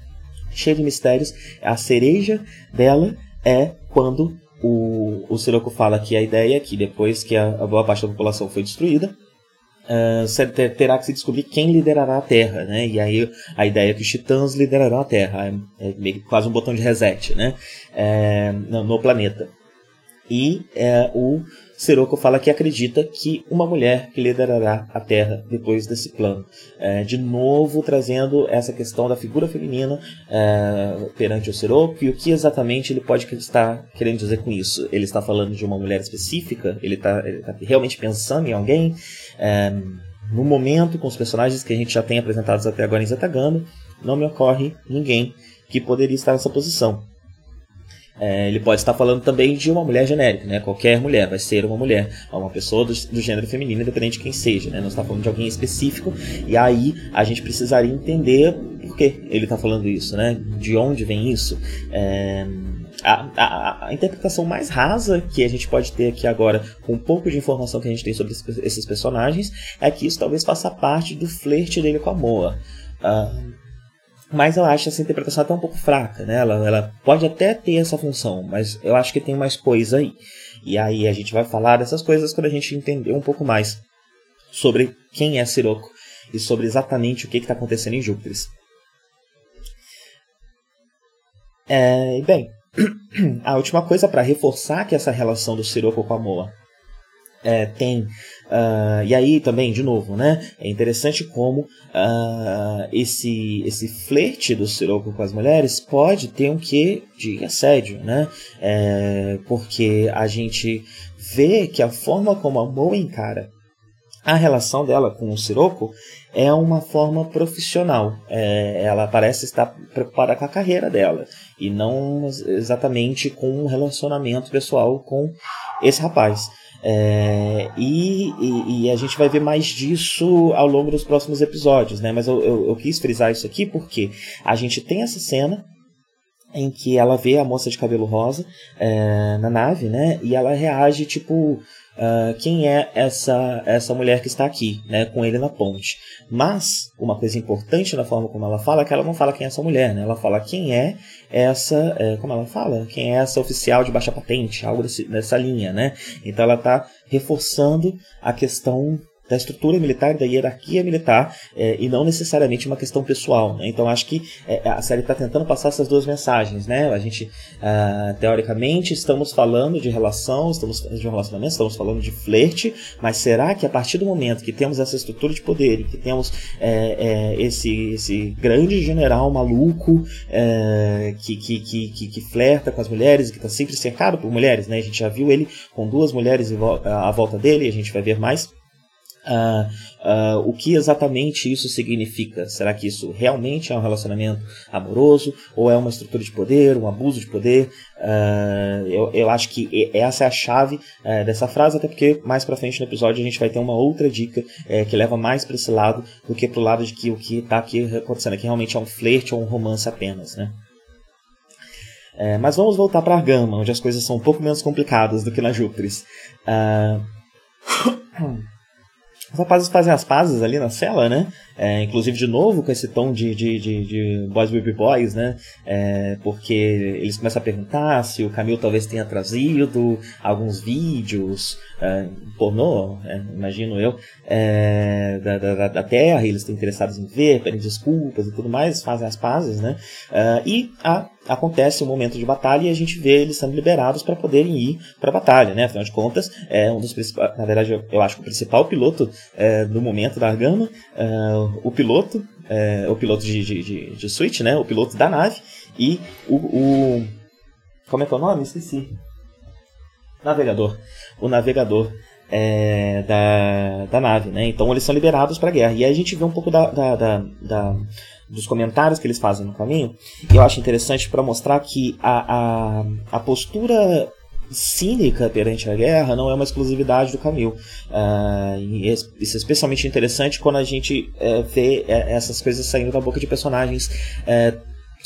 Speaker 1: cheia de mistérios. A cereja dela é quando o, o Sirocco fala que a ideia é que depois que a, a boa parte da população foi destruída, uh, terá que se descobrir quem liderará a Terra, né? E aí a ideia é que os titãs liderarão a Terra, é, é quase um botão de reset, né? É, no, no, planeta. E é, o Sirocco fala que acredita que uma mulher que liderará a Terra depois desse plano. É, de novo, trazendo essa questão da figura feminina é, perante o Sirocco e o que exatamente ele pode estar querendo dizer com isso. Ele está falando de uma mulher específica? Ele está, está realmente pensando em alguém? É, no momento, com os personagens que a gente já tem apresentados até agora em Zetagano, não me ocorre ninguém que poderia estar nessa posição. É, ele pode estar falando também de uma mulher genérica, né? Qualquer mulher vai ser uma mulher, uma pessoa do, do gênero feminino, independente de quem seja, né? Não está falando de alguém específico. E aí a gente precisaria entender por que ele está falando isso, né? De onde vem isso? É, a, a, a, interpretação mais rasa que a gente pode ter aqui agora, com um pouco de informação que a gente tem sobre esses personagens, é que isso talvez faça parte do flerte dele com a Moa. Uh, mas eu acho essa interpretação até um pouco fraca, né? Ela, ela pode até ter essa função, mas eu acho que tem mais coisa aí. E aí a gente vai falar dessas coisas quando a gente entender um pouco mais sobre quem é Sirocco e sobre exatamente o que está acontecendo em Júpiter. É, bem, *clears throat* a última coisa para reforçar que essa relação do Sirocco com a Moa é, tem. Uh, e aí também, de novo, né? É interessante como uh, esse, esse flerte do Siroco com as mulheres pode ter um quê de assédio, né? É, porque a gente vê que a forma como a Mo encara a relação dela com o Siroco é uma forma profissional. É, ela parece estar preocupada com a carreira dela e não exatamente com um relacionamento pessoal com esse rapaz. É, e, e, a gente vai ver mais disso ao longo dos próximos episódios, né? Mas eu, eu, eu quis frisar isso aqui porque a gente tem essa cena em que ela vê a moça de cabelo rosa é, na nave, né? E ela reage tipo uh, quem é essa essa mulher que está aqui, né, com ele na ponte. Mas uma coisa importante na forma como ela fala é que ela não fala quem é essa mulher, né? Ela fala quem é essa, é, como ela fala, quem é essa oficial de baixa patente, algo desse, dessa linha, né? Então ela está reforçando a questão da estrutura militar, da hierarquia militar, é, e não necessariamente uma questão pessoal. Né? Então acho que é, a série está tentando passar essas duas mensagens. Né? A gente, ah, teoricamente, estamos falando de relação, estamos de um relacionamento, estamos falando de flerte, mas será que a partir do momento que temos essa estrutura de poder que temos é, esse, esse grande general maluco que, que, que, que, flerta com as mulheres que está sempre cercado por mulheres, né? a gente já viu ele com duas mulheres à volta dele, a gente vai ver mais Uh, uh, o que exatamente isso significa? Será que isso realmente é um relacionamento amoroso ou é uma estrutura de poder, um abuso de poder? Uh, eu, eu acho que essa é a chave eh, dessa frase, até porque mais pra frente no episódio a gente vai ter uma outra dica eh, que leva mais para esse lado do que pro lado de que o que está aqui acontecendo aqui realmente é um flerte ou um romance apenas, né? Eh, mas vamos voltar para Argama, onde as coisas são um pouco menos complicadas do que na Júpiter. *coughs* Os rapazes fazem as pazes ali na cela, né? É, inclusive, de novo, com esse tom de, de, de, de Boys Will Be Boys, né? É, porque eles começam a perguntar se o Camilo talvez tenha trazido alguns vídeos é, pornô, é, imagino eu, é, da, da, da, Terra, eles estão interessados em ver, pedem desculpas e tudo mais, fazem as pazes, né? É, e a acontece um momento de batalha e a gente vê eles sendo liberados para poderem ir para a batalha, né? Afinal de contas, é um dos principais, na verdade, eu, acho que o principal piloto é, do momento da Argama, é, o piloto, é, o piloto de, de, de, de, Switch, né? O piloto da nave e o, o como é que é o nome? Esqueci. Navegador. O navegador é, da, da nave, né? Então eles são liberados para a guerra. E aí a gente vê um pouco da, da, da, da dos comentários que eles fazem no caminho, eu acho interessante para mostrar que a, a, a postura cínica perante a guerra não é uma exclusividade do Camil. Uh, e isso é especialmente interessante quando a gente uh, vê uh, essas coisas saindo da boca de personagens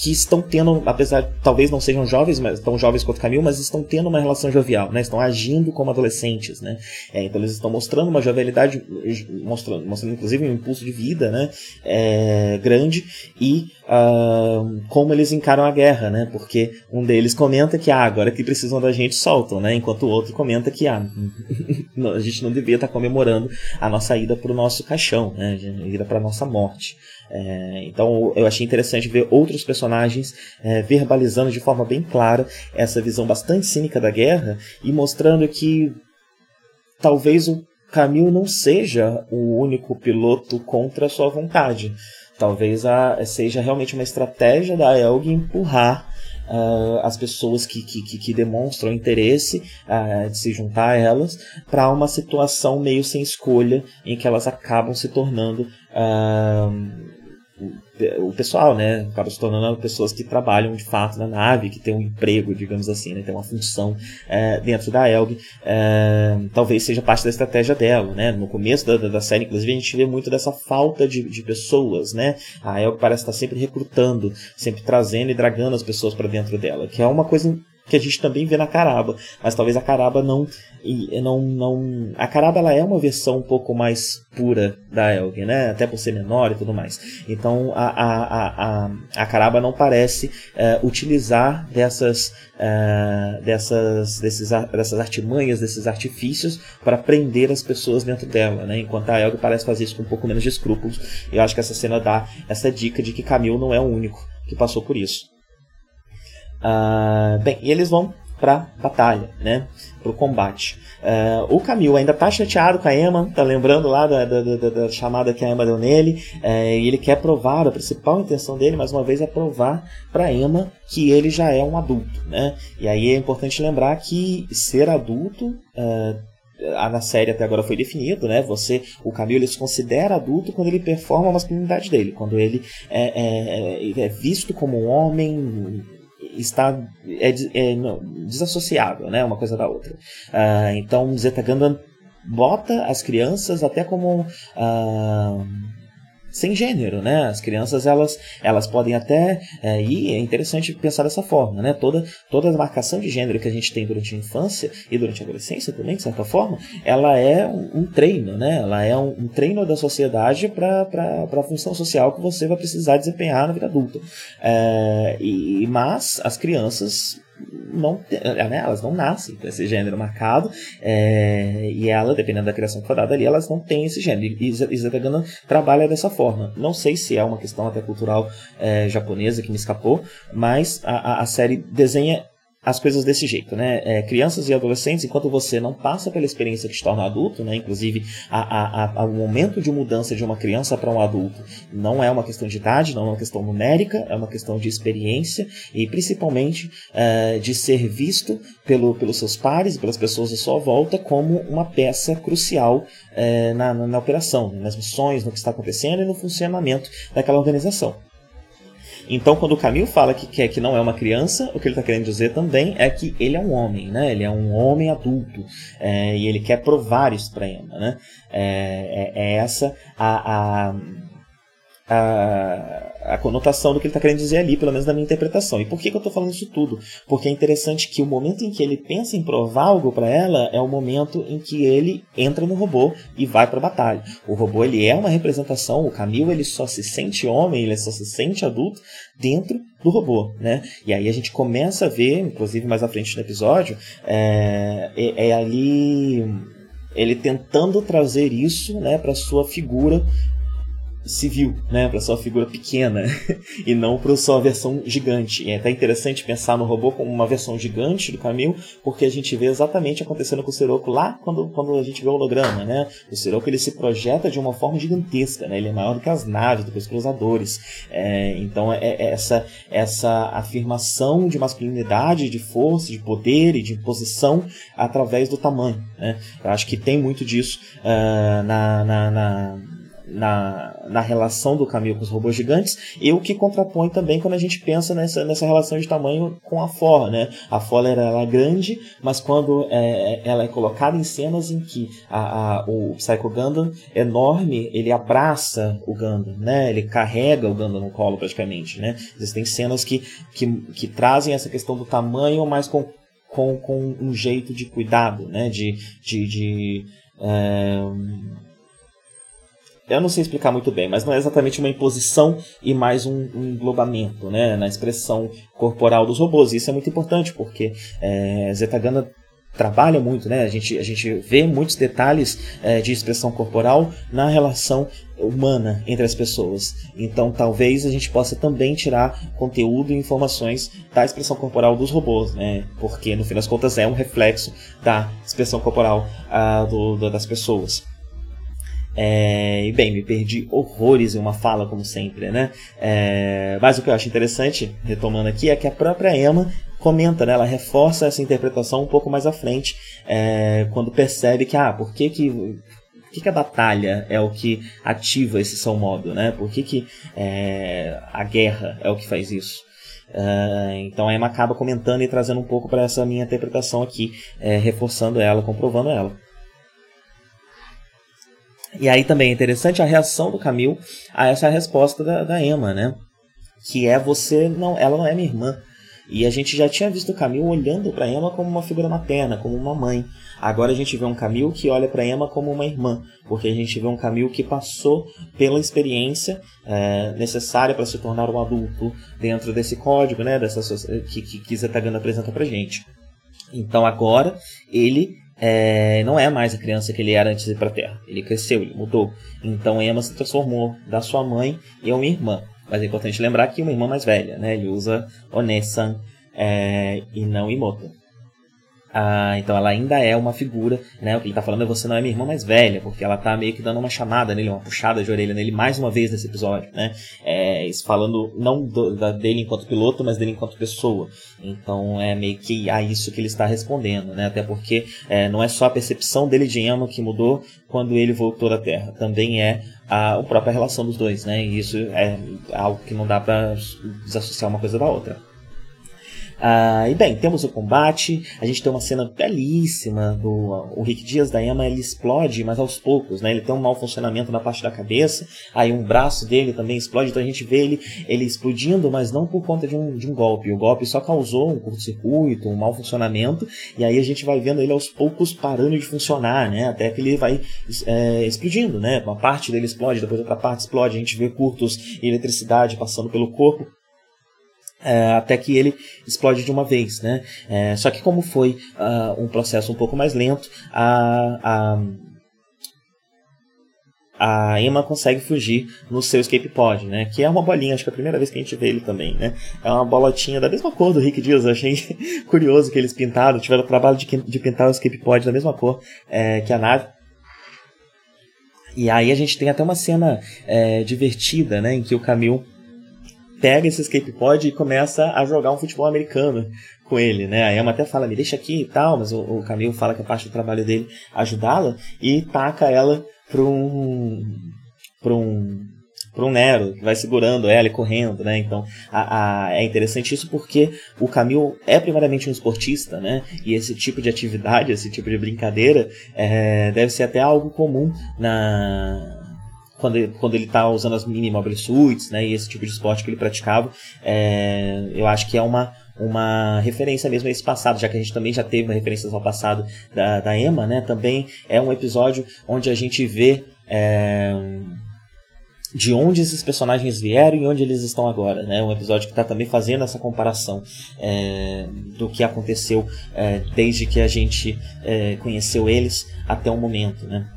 Speaker 1: que estão tendo, apesar talvez não sejam jovens, mas tão jovens quanto Camil, mas estão tendo uma relação jovial, né? Estão agindo como adolescentes, né? É, então eles estão mostrando uma jovialidade, mostrando, mostrando inclusive um impulso de vida, né? É, grande e uh, como eles encaram a guerra, né? Porque um deles comenta que ah, agora que precisam da gente soltam, né? Enquanto o outro comenta que ah, *laughs* a gente não devia estar comemorando a nossa ida para o nosso caixão, né? A ida para nossa morte. É, então eu achei interessante ver outros personagens é, verbalizando de forma bem clara essa visão bastante cínica da guerra e mostrando que talvez o Camil não seja o único piloto contra a sua vontade. Talvez a, seja realmente uma estratégia da Elg empurrar uh, as pessoas que, que, que, demonstram interesse uh, de se juntar a elas para uma situação meio sem escolha em que elas acabam se tornando uh, o pessoal, né, acaba se tornando pessoas que trabalham de fato na nave, que tem um emprego, digamos assim, né, tem uma função é, dentro da Elg, é, talvez seja parte da estratégia dela, né, no começo da, da série, inclusive, a gente vê muito dessa falta de, de pessoas, né, a Elg parece estar sempre recrutando, sempre trazendo e dragando as pessoas para dentro dela, que é uma coisa que a gente também vê na Caraba, mas talvez a Caraba não não não a Caraba ela é uma versão um pouco mais pura da Elg, né? Até por ser menor e tudo mais. Então a, a, a, a Caraba não parece é, utilizar dessas é, dessas desses, dessas artimanhas, desses artifícios para prender as pessoas dentro dela, né? Enquanto a Elg parece fazer isso com um pouco menos de escrúpulos. Eu acho que essa cena dá essa dica de que Camil não é o único que passou por isso. Uh, bem, e eles vão para batalha, né? Para o combate. Uh, o Camil ainda tá chateado com a Emma, tá lembrando lá da, da, da, da chamada que a Emma deu nele, uh, e ele quer provar, a principal intenção dele, mais uma vez, é provar para Emma que ele já é um adulto, né? E aí é importante lembrar que ser adulto uh, na série até agora foi definido, né? Você, o Camilo, ele se considera adulto quando ele performa a masculinidade dele, quando ele é, é, é visto como um homem está é, é não, desassociável, né, uma coisa da outra. Uh, então Zeta Gundam bota as crianças até como uh, sem gênero, né? As crianças elas, elas podem até é, e é interessante pensar dessa forma, né? Toda toda a marcação de gênero que a gente tem durante a infância e durante a adolescência também, de certa forma, ela é um, um treino, né? Ela é um, um treino da sociedade para a função social que você vai precisar desempenhar na vida adulta. É, e mas as crianças não, né, elas não nascem com esse gênero marcado é, e ela, dependendo da criação que for dada ali, elas não têm esse gênero. E Zetagana trabalha dessa forma. Não sei se é uma questão até cultural é, japonesa que me escapou, mas a, a série desenha as coisas desse jeito, né? É, crianças e adolescentes, enquanto você não passa pela experiência que te torna adulto, né? Inclusive, a, a, a, o momento de mudança de uma criança para um adulto não é uma questão de idade, não é uma questão numérica, é uma questão de experiência e principalmente é, de ser visto pelo, pelos seus pares, pelas pessoas à sua volta, como uma peça crucial é, na, na, na operação, nas missões, no que está acontecendo e no funcionamento daquela organização. Então, quando o Camil fala que, que, que não é uma criança, o que ele está querendo dizer também é que ele é um homem, né? Ele é um homem adulto é, e ele quer provar isso para Emma, né? É, é, é essa a, a a, a conotação do que ele está querendo dizer ali, pelo menos na minha interpretação. E por que, que eu estou falando isso tudo? Porque é interessante que o momento em que ele pensa em provar algo para ela é o momento em que ele entra no robô e vai para a batalha. O robô ele é uma representação, o Camilo ele só se sente homem, ele só se sente adulto dentro do robô, né? E aí a gente começa a ver, inclusive mais à frente no episódio, é, é, é ali ele tentando trazer isso né, para sua figura civil, né, para sua figura pequena *laughs* e não para sua versão gigante. E é até interessante pensar no robô como uma versão gigante do Camil, porque a gente vê exatamente acontecendo com o Siroco lá quando, quando a gente vê o holograma, né? O Siroco ele se projeta de uma forma gigantesca, né? Ele é maior do que as naves, do que os cruzadores. É, então é, é essa essa afirmação de masculinidade, de força, de poder e de posição através do tamanho. Né? Eu acho que tem muito disso uh, na, na, na na, na relação do Camilo com os robôs gigantes e o que contrapõe também quando a gente pensa nessa, nessa relação de tamanho com a For, né? A For era ela é grande, mas quando é, é, ela é colocada em cenas em que a, a, o Psycho Gundam enorme, ele abraça o Gundam, né? Ele carrega o Gundam no colo praticamente, né? Existem cenas que, que, que trazem essa questão do tamanho, mas com, com, com um jeito de cuidado, né? De, de, de é eu não sei explicar muito bem, mas não é exatamente uma imposição e mais um, um englobamento né, na expressão corporal dos robôs. E isso é muito importante, porque é, trabalha muito, né? A gente, a gente vê muitos detalhes é, de expressão corporal na relação humana entre as pessoas. Então, talvez a gente possa também tirar conteúdo e informações da expressão corporal dos robôs, né? Porque no fim das contas é um reflexo da expressão corporal uh, do, das pessoas. É, e bem, me perdi horrores em uma fala, como sempre, né? É, mas o que eu acho interessante, retomando aqui, é que a própria Emma comenta, né? Ela reforça essa interpretação um pouco mais à frente, é, quando percebe que, ah, por que que por que, que, a batalha é o que ativa esse seu modo, né? Por que, que é, a guerra é o que faz isso? Uh, então a Emma acaba comentando e trazendo um pouco para essa minha interpretação aqui, é, reforçando ela, comprovando ela. E aí também é interessante a reação do Camil a essa resposta da, da Emma, né? Que é você não, ela não é minha irmã. E a gente já tinha visto o Camil olhando para Emma como uma figura materna, como uma mãe. Agora a gente vê um Camil que olha para Emma como uma irmã, porque a gente vê um Camil que passou pela experiência é, necessária para se tornar um adulto dentro desse código, né, dessa que que, Zetagana apresenta para gente. Então agora ele é, não é mais a criança que ele era antes de ir para a Terra. Ele cresceu, ele mudou. Então Emma se transformou da sua mãe em uma irmã. Mas é importante lembrar que uma irmã mais velha, né? Ele usa Onesan é, e não Imoto. Ah, então ela ainda é uma figura, né? O que ele tá falando é você não é minha irmã mais velha, porque ela tá meio que dando uma chamada nele, uma puxada de orelha nele mais uma vez nesse episódio, né? É, falando não do, da, dele enquanto piloto, mas dele enquanto pessoa. Então é meio que a isso que ele está respondendo, né? Até porque é, não é só a percepção dele de Emma que mudou quando ele voltou da Terra, também é a, a própria relação dos dois, né? E isso é algo que não dá para desassociar uma coisa da outra. Ah, e bem, temos o combate, a gente tem uma cena belíssima do o Rick Dias da Emma, ele explode, mas aos poucos, né? Ele tem um mau funcionamento na parte da cabeça, aí um braço dele também explode, então a gente vê ele, ele explodindo, mas não por conta de um, de um golpe. O golpe só causou um curto-circuito, um mau funcionamento, e aí a gente vai vendo ele aos poucos parando de funcionar, né? Até que ele vai é, explodindo, né? Uma parte dele explode, depois outra parte explode, a gente vê curtos e eletricidade passando pelo corpo. É, até que ele explode de uma vez, né? É, só que como foi uh, um processo um pouco mais lento, a, a, a Emma consegue fugir no seu escape pod, né? Que é uma bolinha, acho que é a primeira vez que a gente vê ele também, né? É uma bolotinha da mesma cor do Rick Dias, achei *laughs* curioso que eles pintaram, tiveram o trabalho de, de pintar o escape pod da mesma cor é, que a nave. E aí a gente tem até uma cena é, divertida, né? Em que o Camil pega esse escape pod e começa a jogar um futebol americano com ele, né? A Emma até fala, me deixa aqui e tal, mas o, o Camilo fala que é parte do trabalho dele ajudá-la e taca ela para um para um para um Nero que vai segurando ela e correndo, né? Então a, a, é interessante isso porque o Camilo é primariamente um esportista, né? E esse tipo de atividade, esse tipo de brincadeira é, deve ser até algo comum na quando ele, quando ele tá usando as mini mobile suits, né, e esse tipo de esporte que ele praticava, é, eu acho que é uma, uma referência mesmo a esse passado, já que a gente também já teve uma referência ao passado da, da Emma, né, também é um episódio onde a gente vê é, de onde esses personagens vieram e onde eles estão agora, né, um episódio que está também fazendo essa comparação é, do que aconteceu é, desde que a gente é, conheceu eles até o momento, né.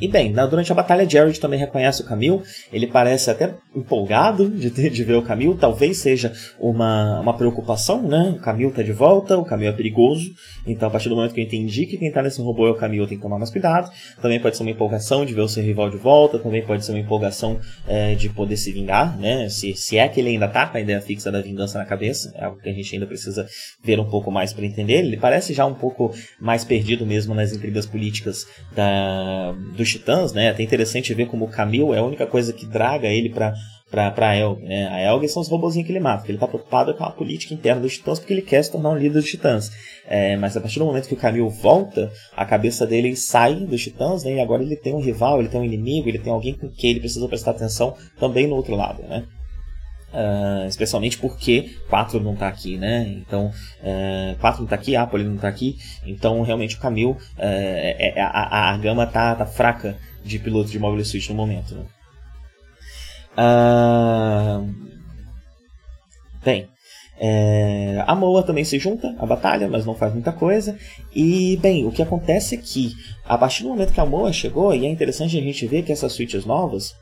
Speaker 1: E bem, durante a batalha, Jared também reconhece o Camille. Ele parece até empolgado de, ter, de ver o Camille. Talvez seja uma, uma preocupação, né? O Camille tá de volta, o Camille é perigoso. Então, a partir do momento que eu entendi que quem tá nesse robô é o Camille, eu tenho que tomar mais cuidado. Também pode ser uma empolgação de ver o seu rival de volta. Também pode ser uma empolgação é, de poder se vingar, né? Se, se é que ele ainda tá com a ideia fixa da vingança na cabeça. É algo que a gente ainda precisa ver um pouco mais para entender. Ele parece já um pouco mais perdido mesmo nas intrigas políticas da, dos titãs, né? É até interessante ver como o Camil é a única coisa que draga ele para pra, pra Elg, né? A Elg são os robôzinhos que ele mata, que ele tá preocupado com a política interna dos titãs porque ele quer se tornar um líder dos titãs. É, mas a partir do momento que o Camil volta, a cabeça dele sai dos titãs, né? E agora ele tem um rival, ele tem um inimigo, ele tem alguém com quem ele precisa prestar atenção também no outro lado, né? Uh, especialmente porque 4 não está aqui, né? Então, uh, 4 não está aqui, Apple não está aqui. Então, realmente, o Camil, uh, é, é, a, a, gama tá, tá fraca de piloto de Mobile Suit no momento. Né? Uh, bem, é, a Moa também se junta à batalha, mas não faz muita coisa. E, bem, o que acontece é que, a partir do momento que a Moa chegou, e é interessante a gente ver que essas suítes novas,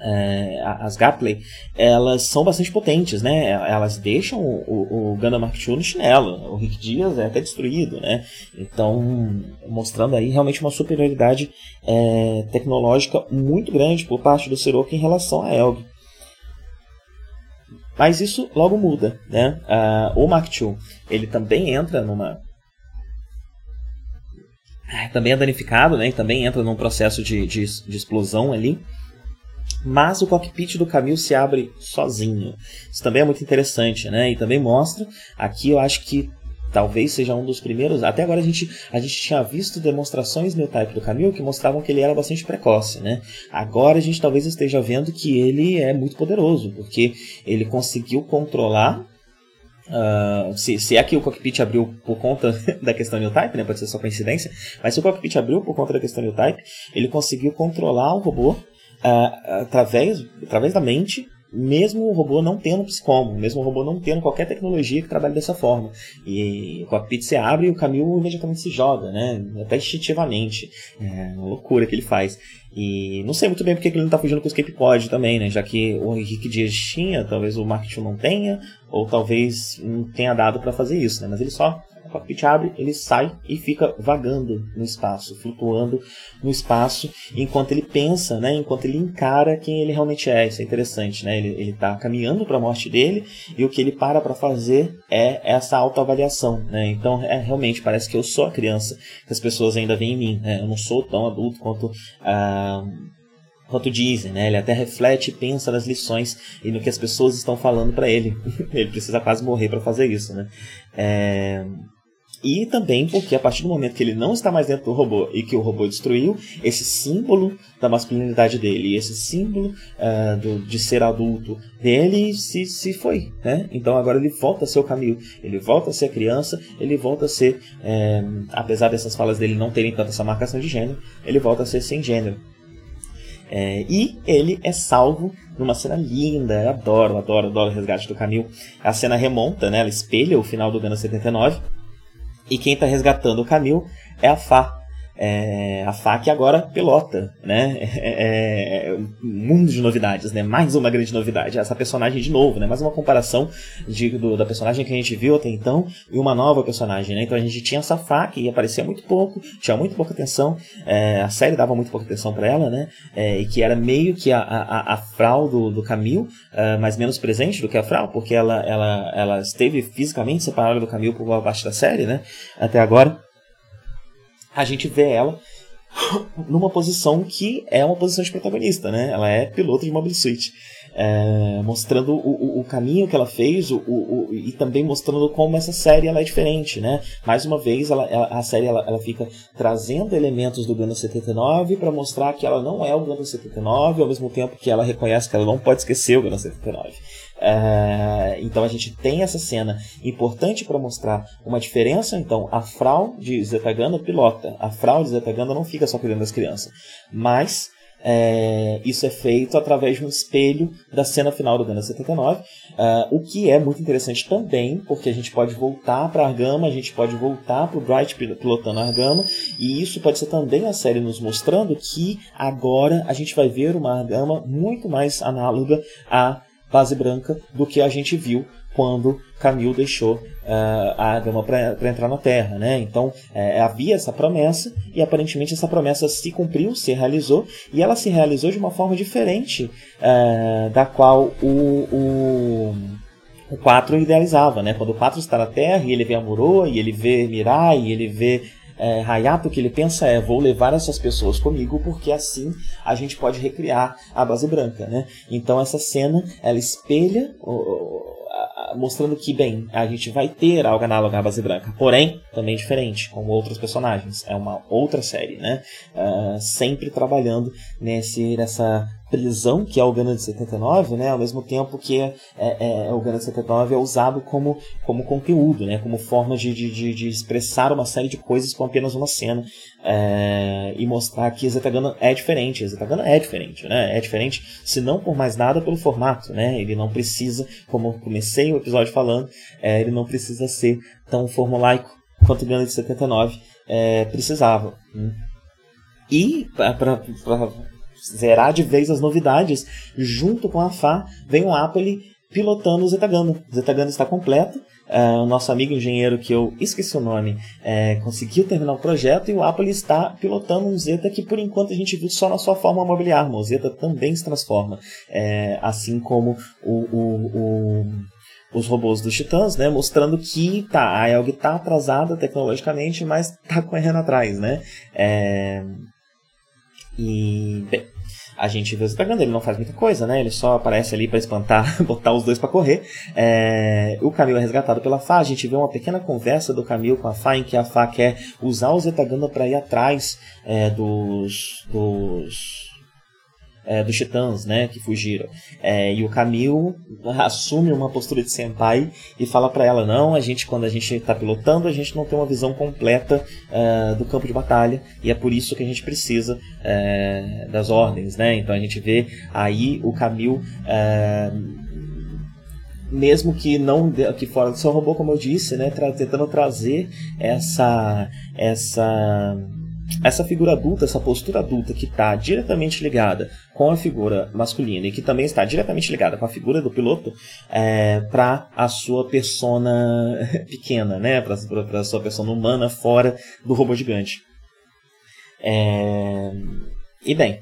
Speaker 1: é, as Gapley, elas são bastante potentes, né? Elas deixam o, o, o Gundam Mark II no chinelo. O Rick Dias é até destruído, né? Então, mostrando aí realmente uma superioridade é, tecnológica muito grande por parte do Siroka em relação a Elg. Mas isso logo muda, né? O Mark II, ele também entra numa também é danificado, né? também entra num processo de, de, de explosão ali mas o cockpit do Camil se abre sozinho. Isso também é muito interessante, né? E também mostra, aqui eu acho que talvez seja um dos primeiros. Até agora a gente, a gente tinha visto demonstrações no type do Camil que mostravam que ele era bastante precoce, né? Agora a gente talvez esteja vendo que ele é muito poderoso, porque ele conseguiu controlar Uh, se, se, é que o cockpit abriu por conta *laughs* da questão new type, né? Pode ser só coincidência, mas se o cockpit abriu por conta da questão new type, ele conseguiu controlar o robô uh, através, através da mente mesmo o robô não tendo psicomo, mesmo o robô não tendo qualquer tecnologia que trabalhe dessa forma. E o cockpit se abre e o Camil imediatamente se joga, né? Até instintivamente. É uma loucura que ele faz. E não sei muito bem porque ele não está fugindo com o escape pod também, né? Já que o Henrique Dias tinha, talvez o Marketing não tenha, ou talvez não tenha dado para fazer isso, né? Mas ele só cockpit abre, ele sai e fica vagando no espaço, flutuando no espaço, enquanto ele pensa, né, enquanto ele encara quem ele realmente é. Isso é interessante, né? Ele está caminhando para a morte dele e o que ele para para fazer é essa autoavaliação, né? Então, é realmente parece que eu sou a criança que as pessoas ainda veem em mim, né? Eu não sou tão adulto quanto ah, quanto dizem, né? Ele até reflete e pensa nas lições e no que as pessoas estão falando para ele. *laughs* ele precisa quase morrer para fazer isso, né? É... E também porque a partir do momento que ele não está mais dentro do robô e que o robô destruiu, esse símbolo da masculinidade dele, esse símbolo uh, do, de ser adulto dele se, se foi. Né? Então agora ele volta a ser o Camilo, ele volta a ser criança, ele volta a ser, é, apesar dessas falas dele não terem tanta essa marcação de gênero, ele volta a ser sem gênero. É, e ele é salvo numa cena linda, eu adoro, adoro, adoro o resgate do Camil. A cena remonta, né, ela espelha o final do Gana 79 e quem está resgatando o Camil é a Fá. É, a FAC agora pilota, né? É, é, um mundo de novidades, né? Mais uma grande novidade. Essa personagem de novo, né? Mais uma comparação de, do, da personagem que a gente viu até então e uma nova personagem, né? Então a gente tinha essa FAC e aparecia muito pouco, tinha muito pouca atenção. É, a série dava muito pouca atenção para ela, né? É, e que era meio que a, a, a Frau do, do Camille, uh, mas menos presente do que a Frau, porque ela, ela, ela esteve fisicamente separada do Camille por boa parte da série, né? Até agora a gente vê ela numa posição que é uma posição de protagonista, né? Ela é piloto de Mobile Suit. É, mostrando o, o, o, caminho que ela fez o, o, e também mostrando como essa série ela é diferente, né? Mais uma vez, ela, ela, a série ela, ela, fica trazendo elementos do Gundam 79 para mostrar que ela não é o Gundam 79, ao mesmo tempo que ela reconhece que ela não pode esquecer o Gundam 79. É, então a gente tem essa cena importante para mostrar uma diferença. Então a Frau de Zetaganda pilota, a Frau de Zetaganda não fica só cuidando das crianças, mas é, isso é feito através de um espelho da cena final do Gundam 79, uh, o que é muito interessante também, porque a gente pode voltar para Argama, a gente pode voltar para o Bright pilotando Argama, e isso pode ser também a série nos mostrando que agora a gente vai ver uma Argama muito mais análoga a base branca do que a gente viu quando Camil deixou uh, a Gama para entrar na Terra, né? Então é, havia essa promessa e aparentemente essa promessa se cumpriu, se realizou e ela se realizou de uma forma diferente uh, da qual o, o o 4 idealizava, né? Quando o 4 está na Terra e ele vê Amuro, e ele vê Mirai, e ele vê é, Hayato, o que ele pensa é: vou levar essas pessoas comigo porque assim a gente pode recriar a base branca, né? Então essa cena ela espelha mostrando que, bem, a gente vai ter algo análogo à base branca, porém, também diferente, com outros personagens. É uma outra série, né? Uh, sempre trabalhando nesse, nessa prisão que é o Gana de 79, né? Ao mesmo tempo que é, é, é o Gana de 79 é usado como, como conteúdo, né? Como forma de, de, de expressar uma série de coisas com apenas uma cena é, e mostrar que Zetagana é diferente. Zetagana é diferente, né? É diferente, se não por mais nada, pelo formato, né? Ele não precisa, como eu comecei o episódio falando, é, ele não precisa ser tão formulaico quanto o Gana de 79 é, precisava. Né? E para zerar de vez as novidades, junto com a FA, vem o Apple pilotando o Zetaganda. O Zetaganda está completo. Uh, o nosso amigo engenheiro, que eu esqueci o nome, é, conseguiu terminar o projeto e o Apple está pilotando um Zeta que por enquanto a gente viu só na sua forma mobiliar. O Zeta também se transforma, é, assim como o, o, o os robôs dos Titãs, né? Mostrando que tá, a Elg tá atrasada tecnologicamente, mas tá correndo atrás, né? É... E, bem, a gente vê o Zetaganda, ele não faz muita coisa, né? Ele só aparece ali para espantar, *laughs* botar os dois para correr. É... O Camil é resgatado pela Fá. A gente vê uma pequena conversa do Camil com a Fá, em que a Fá quer usar o Zetaganda para ir atrás é, dos, dos é, dos titãs, né, que fugiram. É, e o Camil assume uma postura de senpai e fala para ela, não, a gente quando a gente está pilotando, a gente não tem uma visão completa é, do campo de batalha e é por isso que a gente precisa é, das ordens, né? Então a gente vê aí o Camil é, mesmo que não que fora do seu robô, como eu disse, né, tra tentando trazer essa essa essa figura adulta, essa postura adulta que está diretamente ligada com a figura masculina e que também está diretamente ligada com a figura do piloto é, para a sua persona *laughs* pequena, né, para a sua persona humana fora do robô gigante. É... E bem,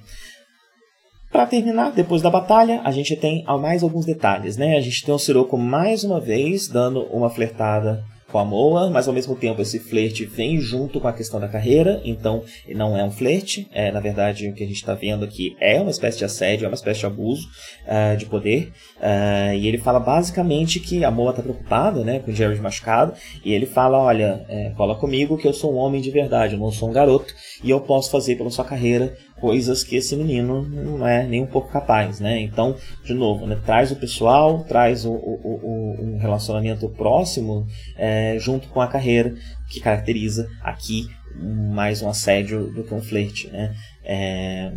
Speaker 1: para terminar, depois da batalha, a gente tem mais alguns detalhes, né? A gente tem o Sirocco mais uma vez dando uma flertada com a Moa, mas ao mesmo tempo esse flerte vem junto com a questão da carreira, então não é um flerte, é, na verdade o que a gente está vendo aqui é uma espécie de assédio, é uma espécie de abuso uh, de poder, uh, e ele fala basicamente que a Moa está preocupada né, com o Jared machucado, e ele fala, olha, é, cola comigo que eu sou um homem de verdade, eu não sou um garoto, e eu posso fazer pela sua carreira coisas que esse menino não é nem um pouco capaz, né? Então, de novo, né, traz o pessoal, traz o, o, o um relacionamento próximo é, junto com a carreira, que caracteriza aqui mais um assédio do que um flerte, né? É,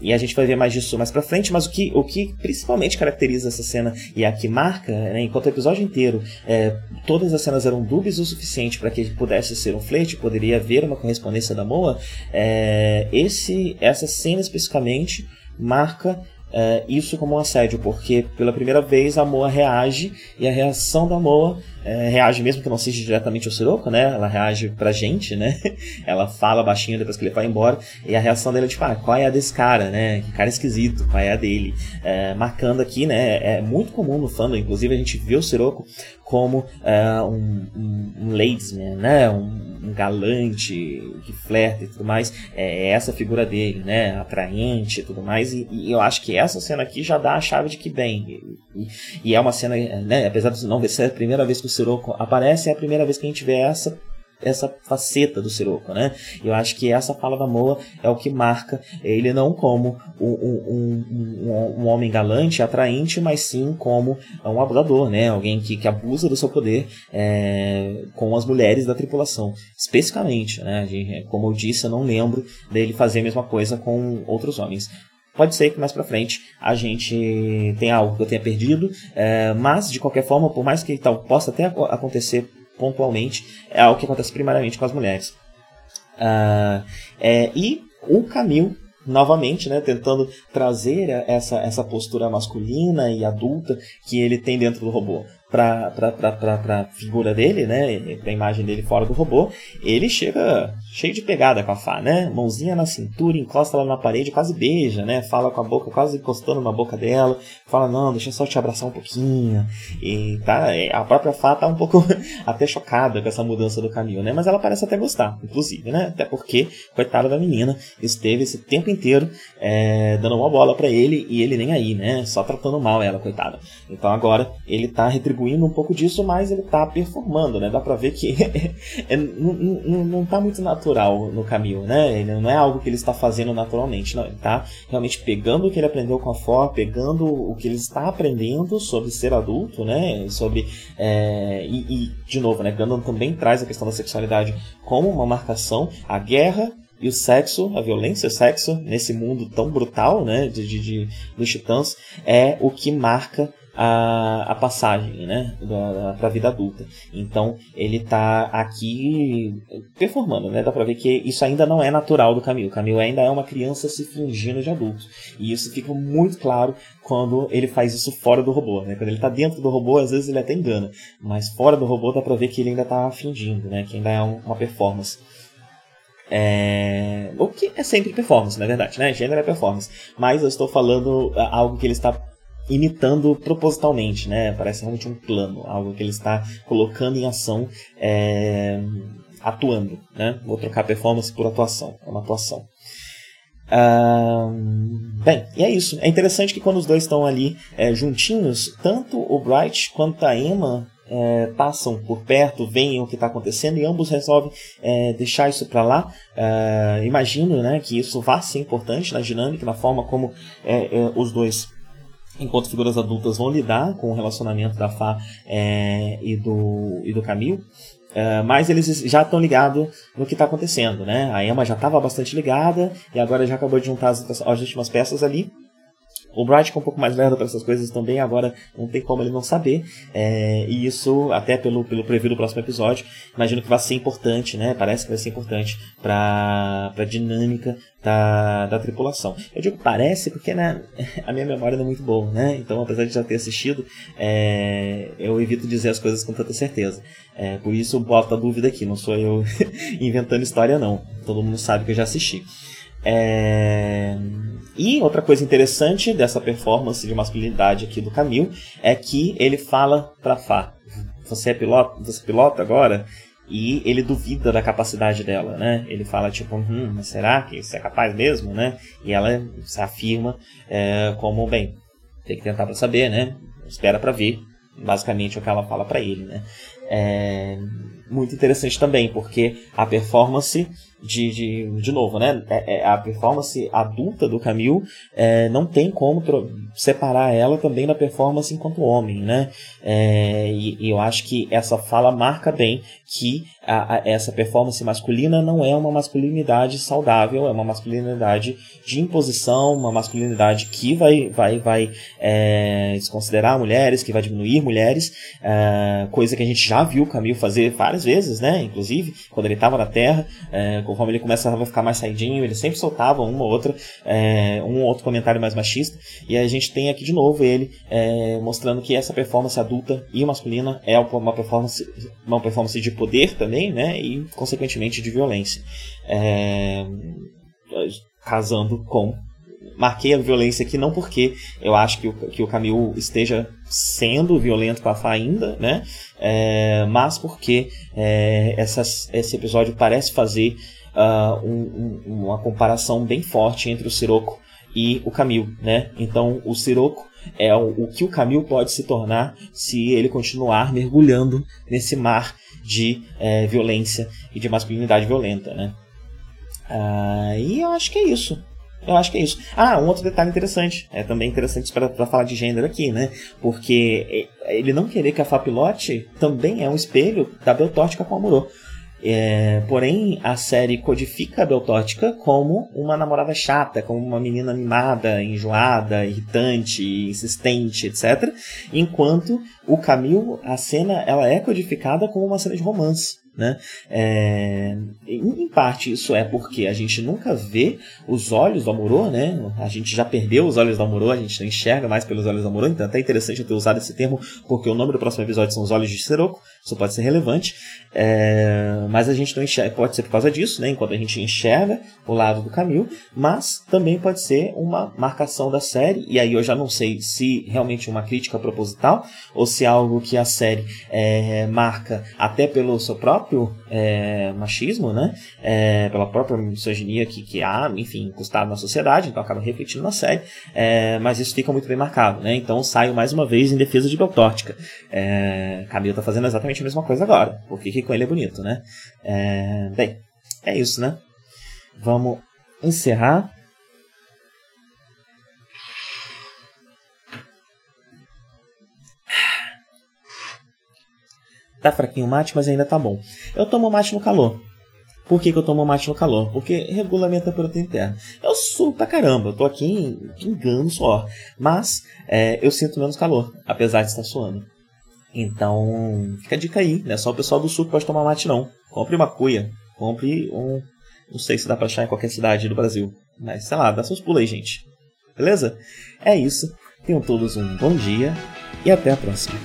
Speaker 1: e a gente vai ver mais disso mais pra frente, mas o que, o que principalmente caracteriza essa cena e a que marca, né, enquanto o episódio inteiro é, todas as cenas eram dúbias o suficiente para que pudesse ser um flerte, poderia haver uma correspondência da Moa, é, esse, essa cena especificamente marca é, isso como um assédio, porque pela primeira vez a Moa reage e a reação da Moa é, reage mesmo que não seja diretamente o Sirocco, né? Ela reage pra gente, né? *laughs* Ela fala baixinho depois que ele vai embora e a reação dele é tipo, ah, qual é a desse cara, né? Que cara esquisito, qual é a dele? É, marcando aqui, né? É muito comum no fandom, inclusive a gente vê o Sirocco como uh, um, um, um né? Um, um, galante que flerta e tudo mais. É, é, essa figura dele, né? Atraente e tudo mais. E, e, eu acho que essa cena aqui já dá a chave de que bem. E, e é uma cena, né? Apesar de não ser a primeira vez que o Sirocco aparece, é a primeira vez que a gente vê essa essa faceta do Sirocco, né? Eu acho que essa fala da Moa é o que marca ele não como um, um, um, um homem galante, atraente, mas sim como um abusador, né? Alguém que, que abusa do seu poder é, com as mulheres da tripulação, especificamente, né? Como eu disse, eu não lembro dele fazer a mesma coisa com outros homens. Pode ser que mais pra frente a gente tenha algo que eu tenha perdido, é, mas de qualquer forma, por mais que tal possa até acontecer pontualmente, é algo que acontece primariamente com as mulheres. Uh, é, e o Camil, novamente, né, tentando trazer essa, essa postura masculina e adulta que ele tem dentro do robô para a figura dele, né, para a imagem dele fora do robô, ele chega cheio de pegada com a Fá, né? Mãozinha na cintura, encosta ela na parede, quase beija, né? Fala com a boca quase encostando na boca dela, fala, não, deixa eu só te abraçar um pouquinho. E tá, é, a própria Fá tá um pouco *laughs* até chocada com essa mudança do caminho, né? Mas ela parece até gostar, inclusive, né? Até porque, coitada da menina, esteve esse tempo inteiro é, dando uma bola para ele e ele nem aí, né? Só tratando mal ela, coitada. Então agora ele tá retribuindo um pouco disso, mas ele tá performando, né? Dá pra ver que *laughs* é, não, não, não tá muito natural no caminho, né? Ele não é algo que ele está fazendo naturalmente, não. Ele está realmente pegando o que ele aprendeu com a For, pegando o que ele está aprendendo sobre ser adulto, né? Sobre é, e, e, de novo, né? Gundam também traz a questão da sexualidade como uma marcação. A guerra e o sexo, a violência, o sexo nesse mundo tão brutal, né? De, de, de dos titãs é o que marca a, a passagem né, para a vida adulta. Então ele está aqui performando, né? Dá para ver que isso ainda não é natural do Camilo. Camilo ainda é uma criança se fingindo de adulto. E isso fica muito claro quando ele faz isso fora do robô. Né? Quando ele está dentro do robô, às vezes ele até engana. Mas fora do robô dá para ver que ele ainda está fingindo, né? que ainda é uma performance. É... O que é sempre performance, na verdade, né? Gênero é performance. Mas eu estou falando é, algo que ele está imitando propositalmente, né? Parece realmente um plano, algo que ele está colocando em ação, é, atuando, né? Vou trocar performance por atuação, é uma atuação. bem, e é isso. É interessante que quando os dois estão ali é, juntinhos, tanto o Bright quanto a Emma é, passam por perto, veem o que está acontecendo e ambos resolvem é, deixar isso para lá. Imagino né, que isso vá ser importante na dinâmica, na forma como é, é, os dois enquanto figuras adultas vão lidar com o relacionamento da Fá é, e, do, e do Camille. Uh, mas eles já estão ligados no que está acontecendo, né? A Emma já estava bastante ligada e agora já acabou de juntar as, as últimas peças ali. O Bright é um pouco mais lerdo para essas coisas também, agora não tem como ele não saber. É, e isso, até pelo, pelo preview do próximo episódio, imagino que vai ser importante, né? Parece que vai ser importante para a dinâmica da, da tripulação. Eu digo parece porque né, *laughs* a minha memória não é muito boa, né? Então, apesar de já ter assistido, é, eu evito dizer as coisas com tanta certeza. É, por isso, boto a dúvida aqui, não sou eu *laughs* inventando história, não. Todo mundo sabe que eu já assisti. É... E outra coisa interessante dessa performance de masculinidade aqui do Camil é que ele fala para Fá: "Você é piloto, você é piloto agora?" E ele duvida da capacidade dela, né? Ele fala tipo, hum, mas será que você é capaz mesmo, né? E ela se afirma é, como bem, tem que tentar para saber, né? Espera para ver, basicamente o que ela fala para ele, né? É muito interessante também, porque a performance de, de, de novo, né? É, é, a performance adulta do Camille é, não tem como separar ela também da performance enquanto homem, né? É, e, e, eu acho que essa fala marca bem que a, a, essa performance masculina não é uma masculinidade saudável, é uma masculinidade de imposição, uma masculinidade que vai, vai, vai é, desconsiderar mulheres, que vai diminuir mulheres, é, coisa que a gente já viu o Camille fazer várias vezes, né? Inclusive, quando ele estava na Terra, é, conforme ele começava a ficar mais saidinho, ele sempre soltava uma ou outra, é, um ou outro comentário mais machista, e a gente tem aqui de novo ele é, mostrando que essa performance adulta e masculina é uma performance, uma performance de poder também, né? E, consequentemente, de violência. É, casando com marquei a violência aqui não porque eu acho que o, que o Camil esteja sendo violento com a Fá ainda, né? É, mas porque é, essas, esse episódio parece fazer uh, um, um, uma comparação bem forte entre o Siroco e o Camil, né? Então o Siroco é o, o que o Camil pode se tornar se ele continuar mergulhando nesse mar de é, violência e de masculinidade violenta, né? Uh, e eu acho que é isso. Eu acho que é isso. Ah, um outro detalhe interessante. É também interessante para falar de gênero aqui, né? Porque é, ele não querer que a Fapilote também é um espelho da Beltótica com Amorô. É, porém, a série codifica a Beltótica como uma namorada chata, como uma menina animada, enjoada, irritante, insistente, etc. Enquanto o Camil, a cena, ela é codificada como uma cena de romance. Né? É, em parte isso é porque a gente nunca vê os olhos do Amorô, né? a gente já perdeu os olhos do Amorô, a gente não enxerga mais pelos olhos do Amorô, então é até interessante eu ter usado esse termo, porque o nome do próximo episódio são os olhos de Siroco, isso pode ser relevante, é, mas a gente não enxerga, pode ser por causa disso, né? enquanto a gente enxerga o lado do Camil, mas também pode ser uma marcação da série, e aí eu já não sei se realmente uma crítica proposital ou se é algo que a série é, marca até pelo seu próprio é, machismo, né? É, pela própria misoginia que, que há, enfim, incrustado na sociedade, então acaba refletindo na série, é, mas isso fica muito bem marcado, né? Então saio mais uma vez em defesa de Beltórtica. É, Camila tá fazendo exatamente a mesma coisa agora, porque que com ele é bonito, né? É, bem, é isso, né? Vamos encerrar. Tá fraquinho o mate, mas ainda tá bom. Eu tomo mate no calor. Por que, que eu tomo mate no calor? Porque regula a temperatura interna. Eu suo pra caramba, eu tô aqui pingando suor. Mas é, eu sinto menos calor, apesar de estar suando. Então, fica a dica aí, não é só o pessoal do sul que pode tomar mate não. Compre uma cuia, compre um. Não sei se dá pra achar em qualquer cidade do Brasil. Mas sei lá, dá seus pulos aí, gente. Beleza? É isso. Tenham todos um bom dia e até a próxima.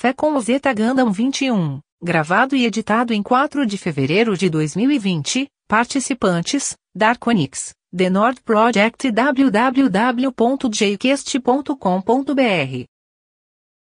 Speaker 2: Café com o Zeta Gundam 21, gravado e editado em 4 de fevereiro de 2020. Participantes: Darkonix, The Nord Project e www.jcast.com.br.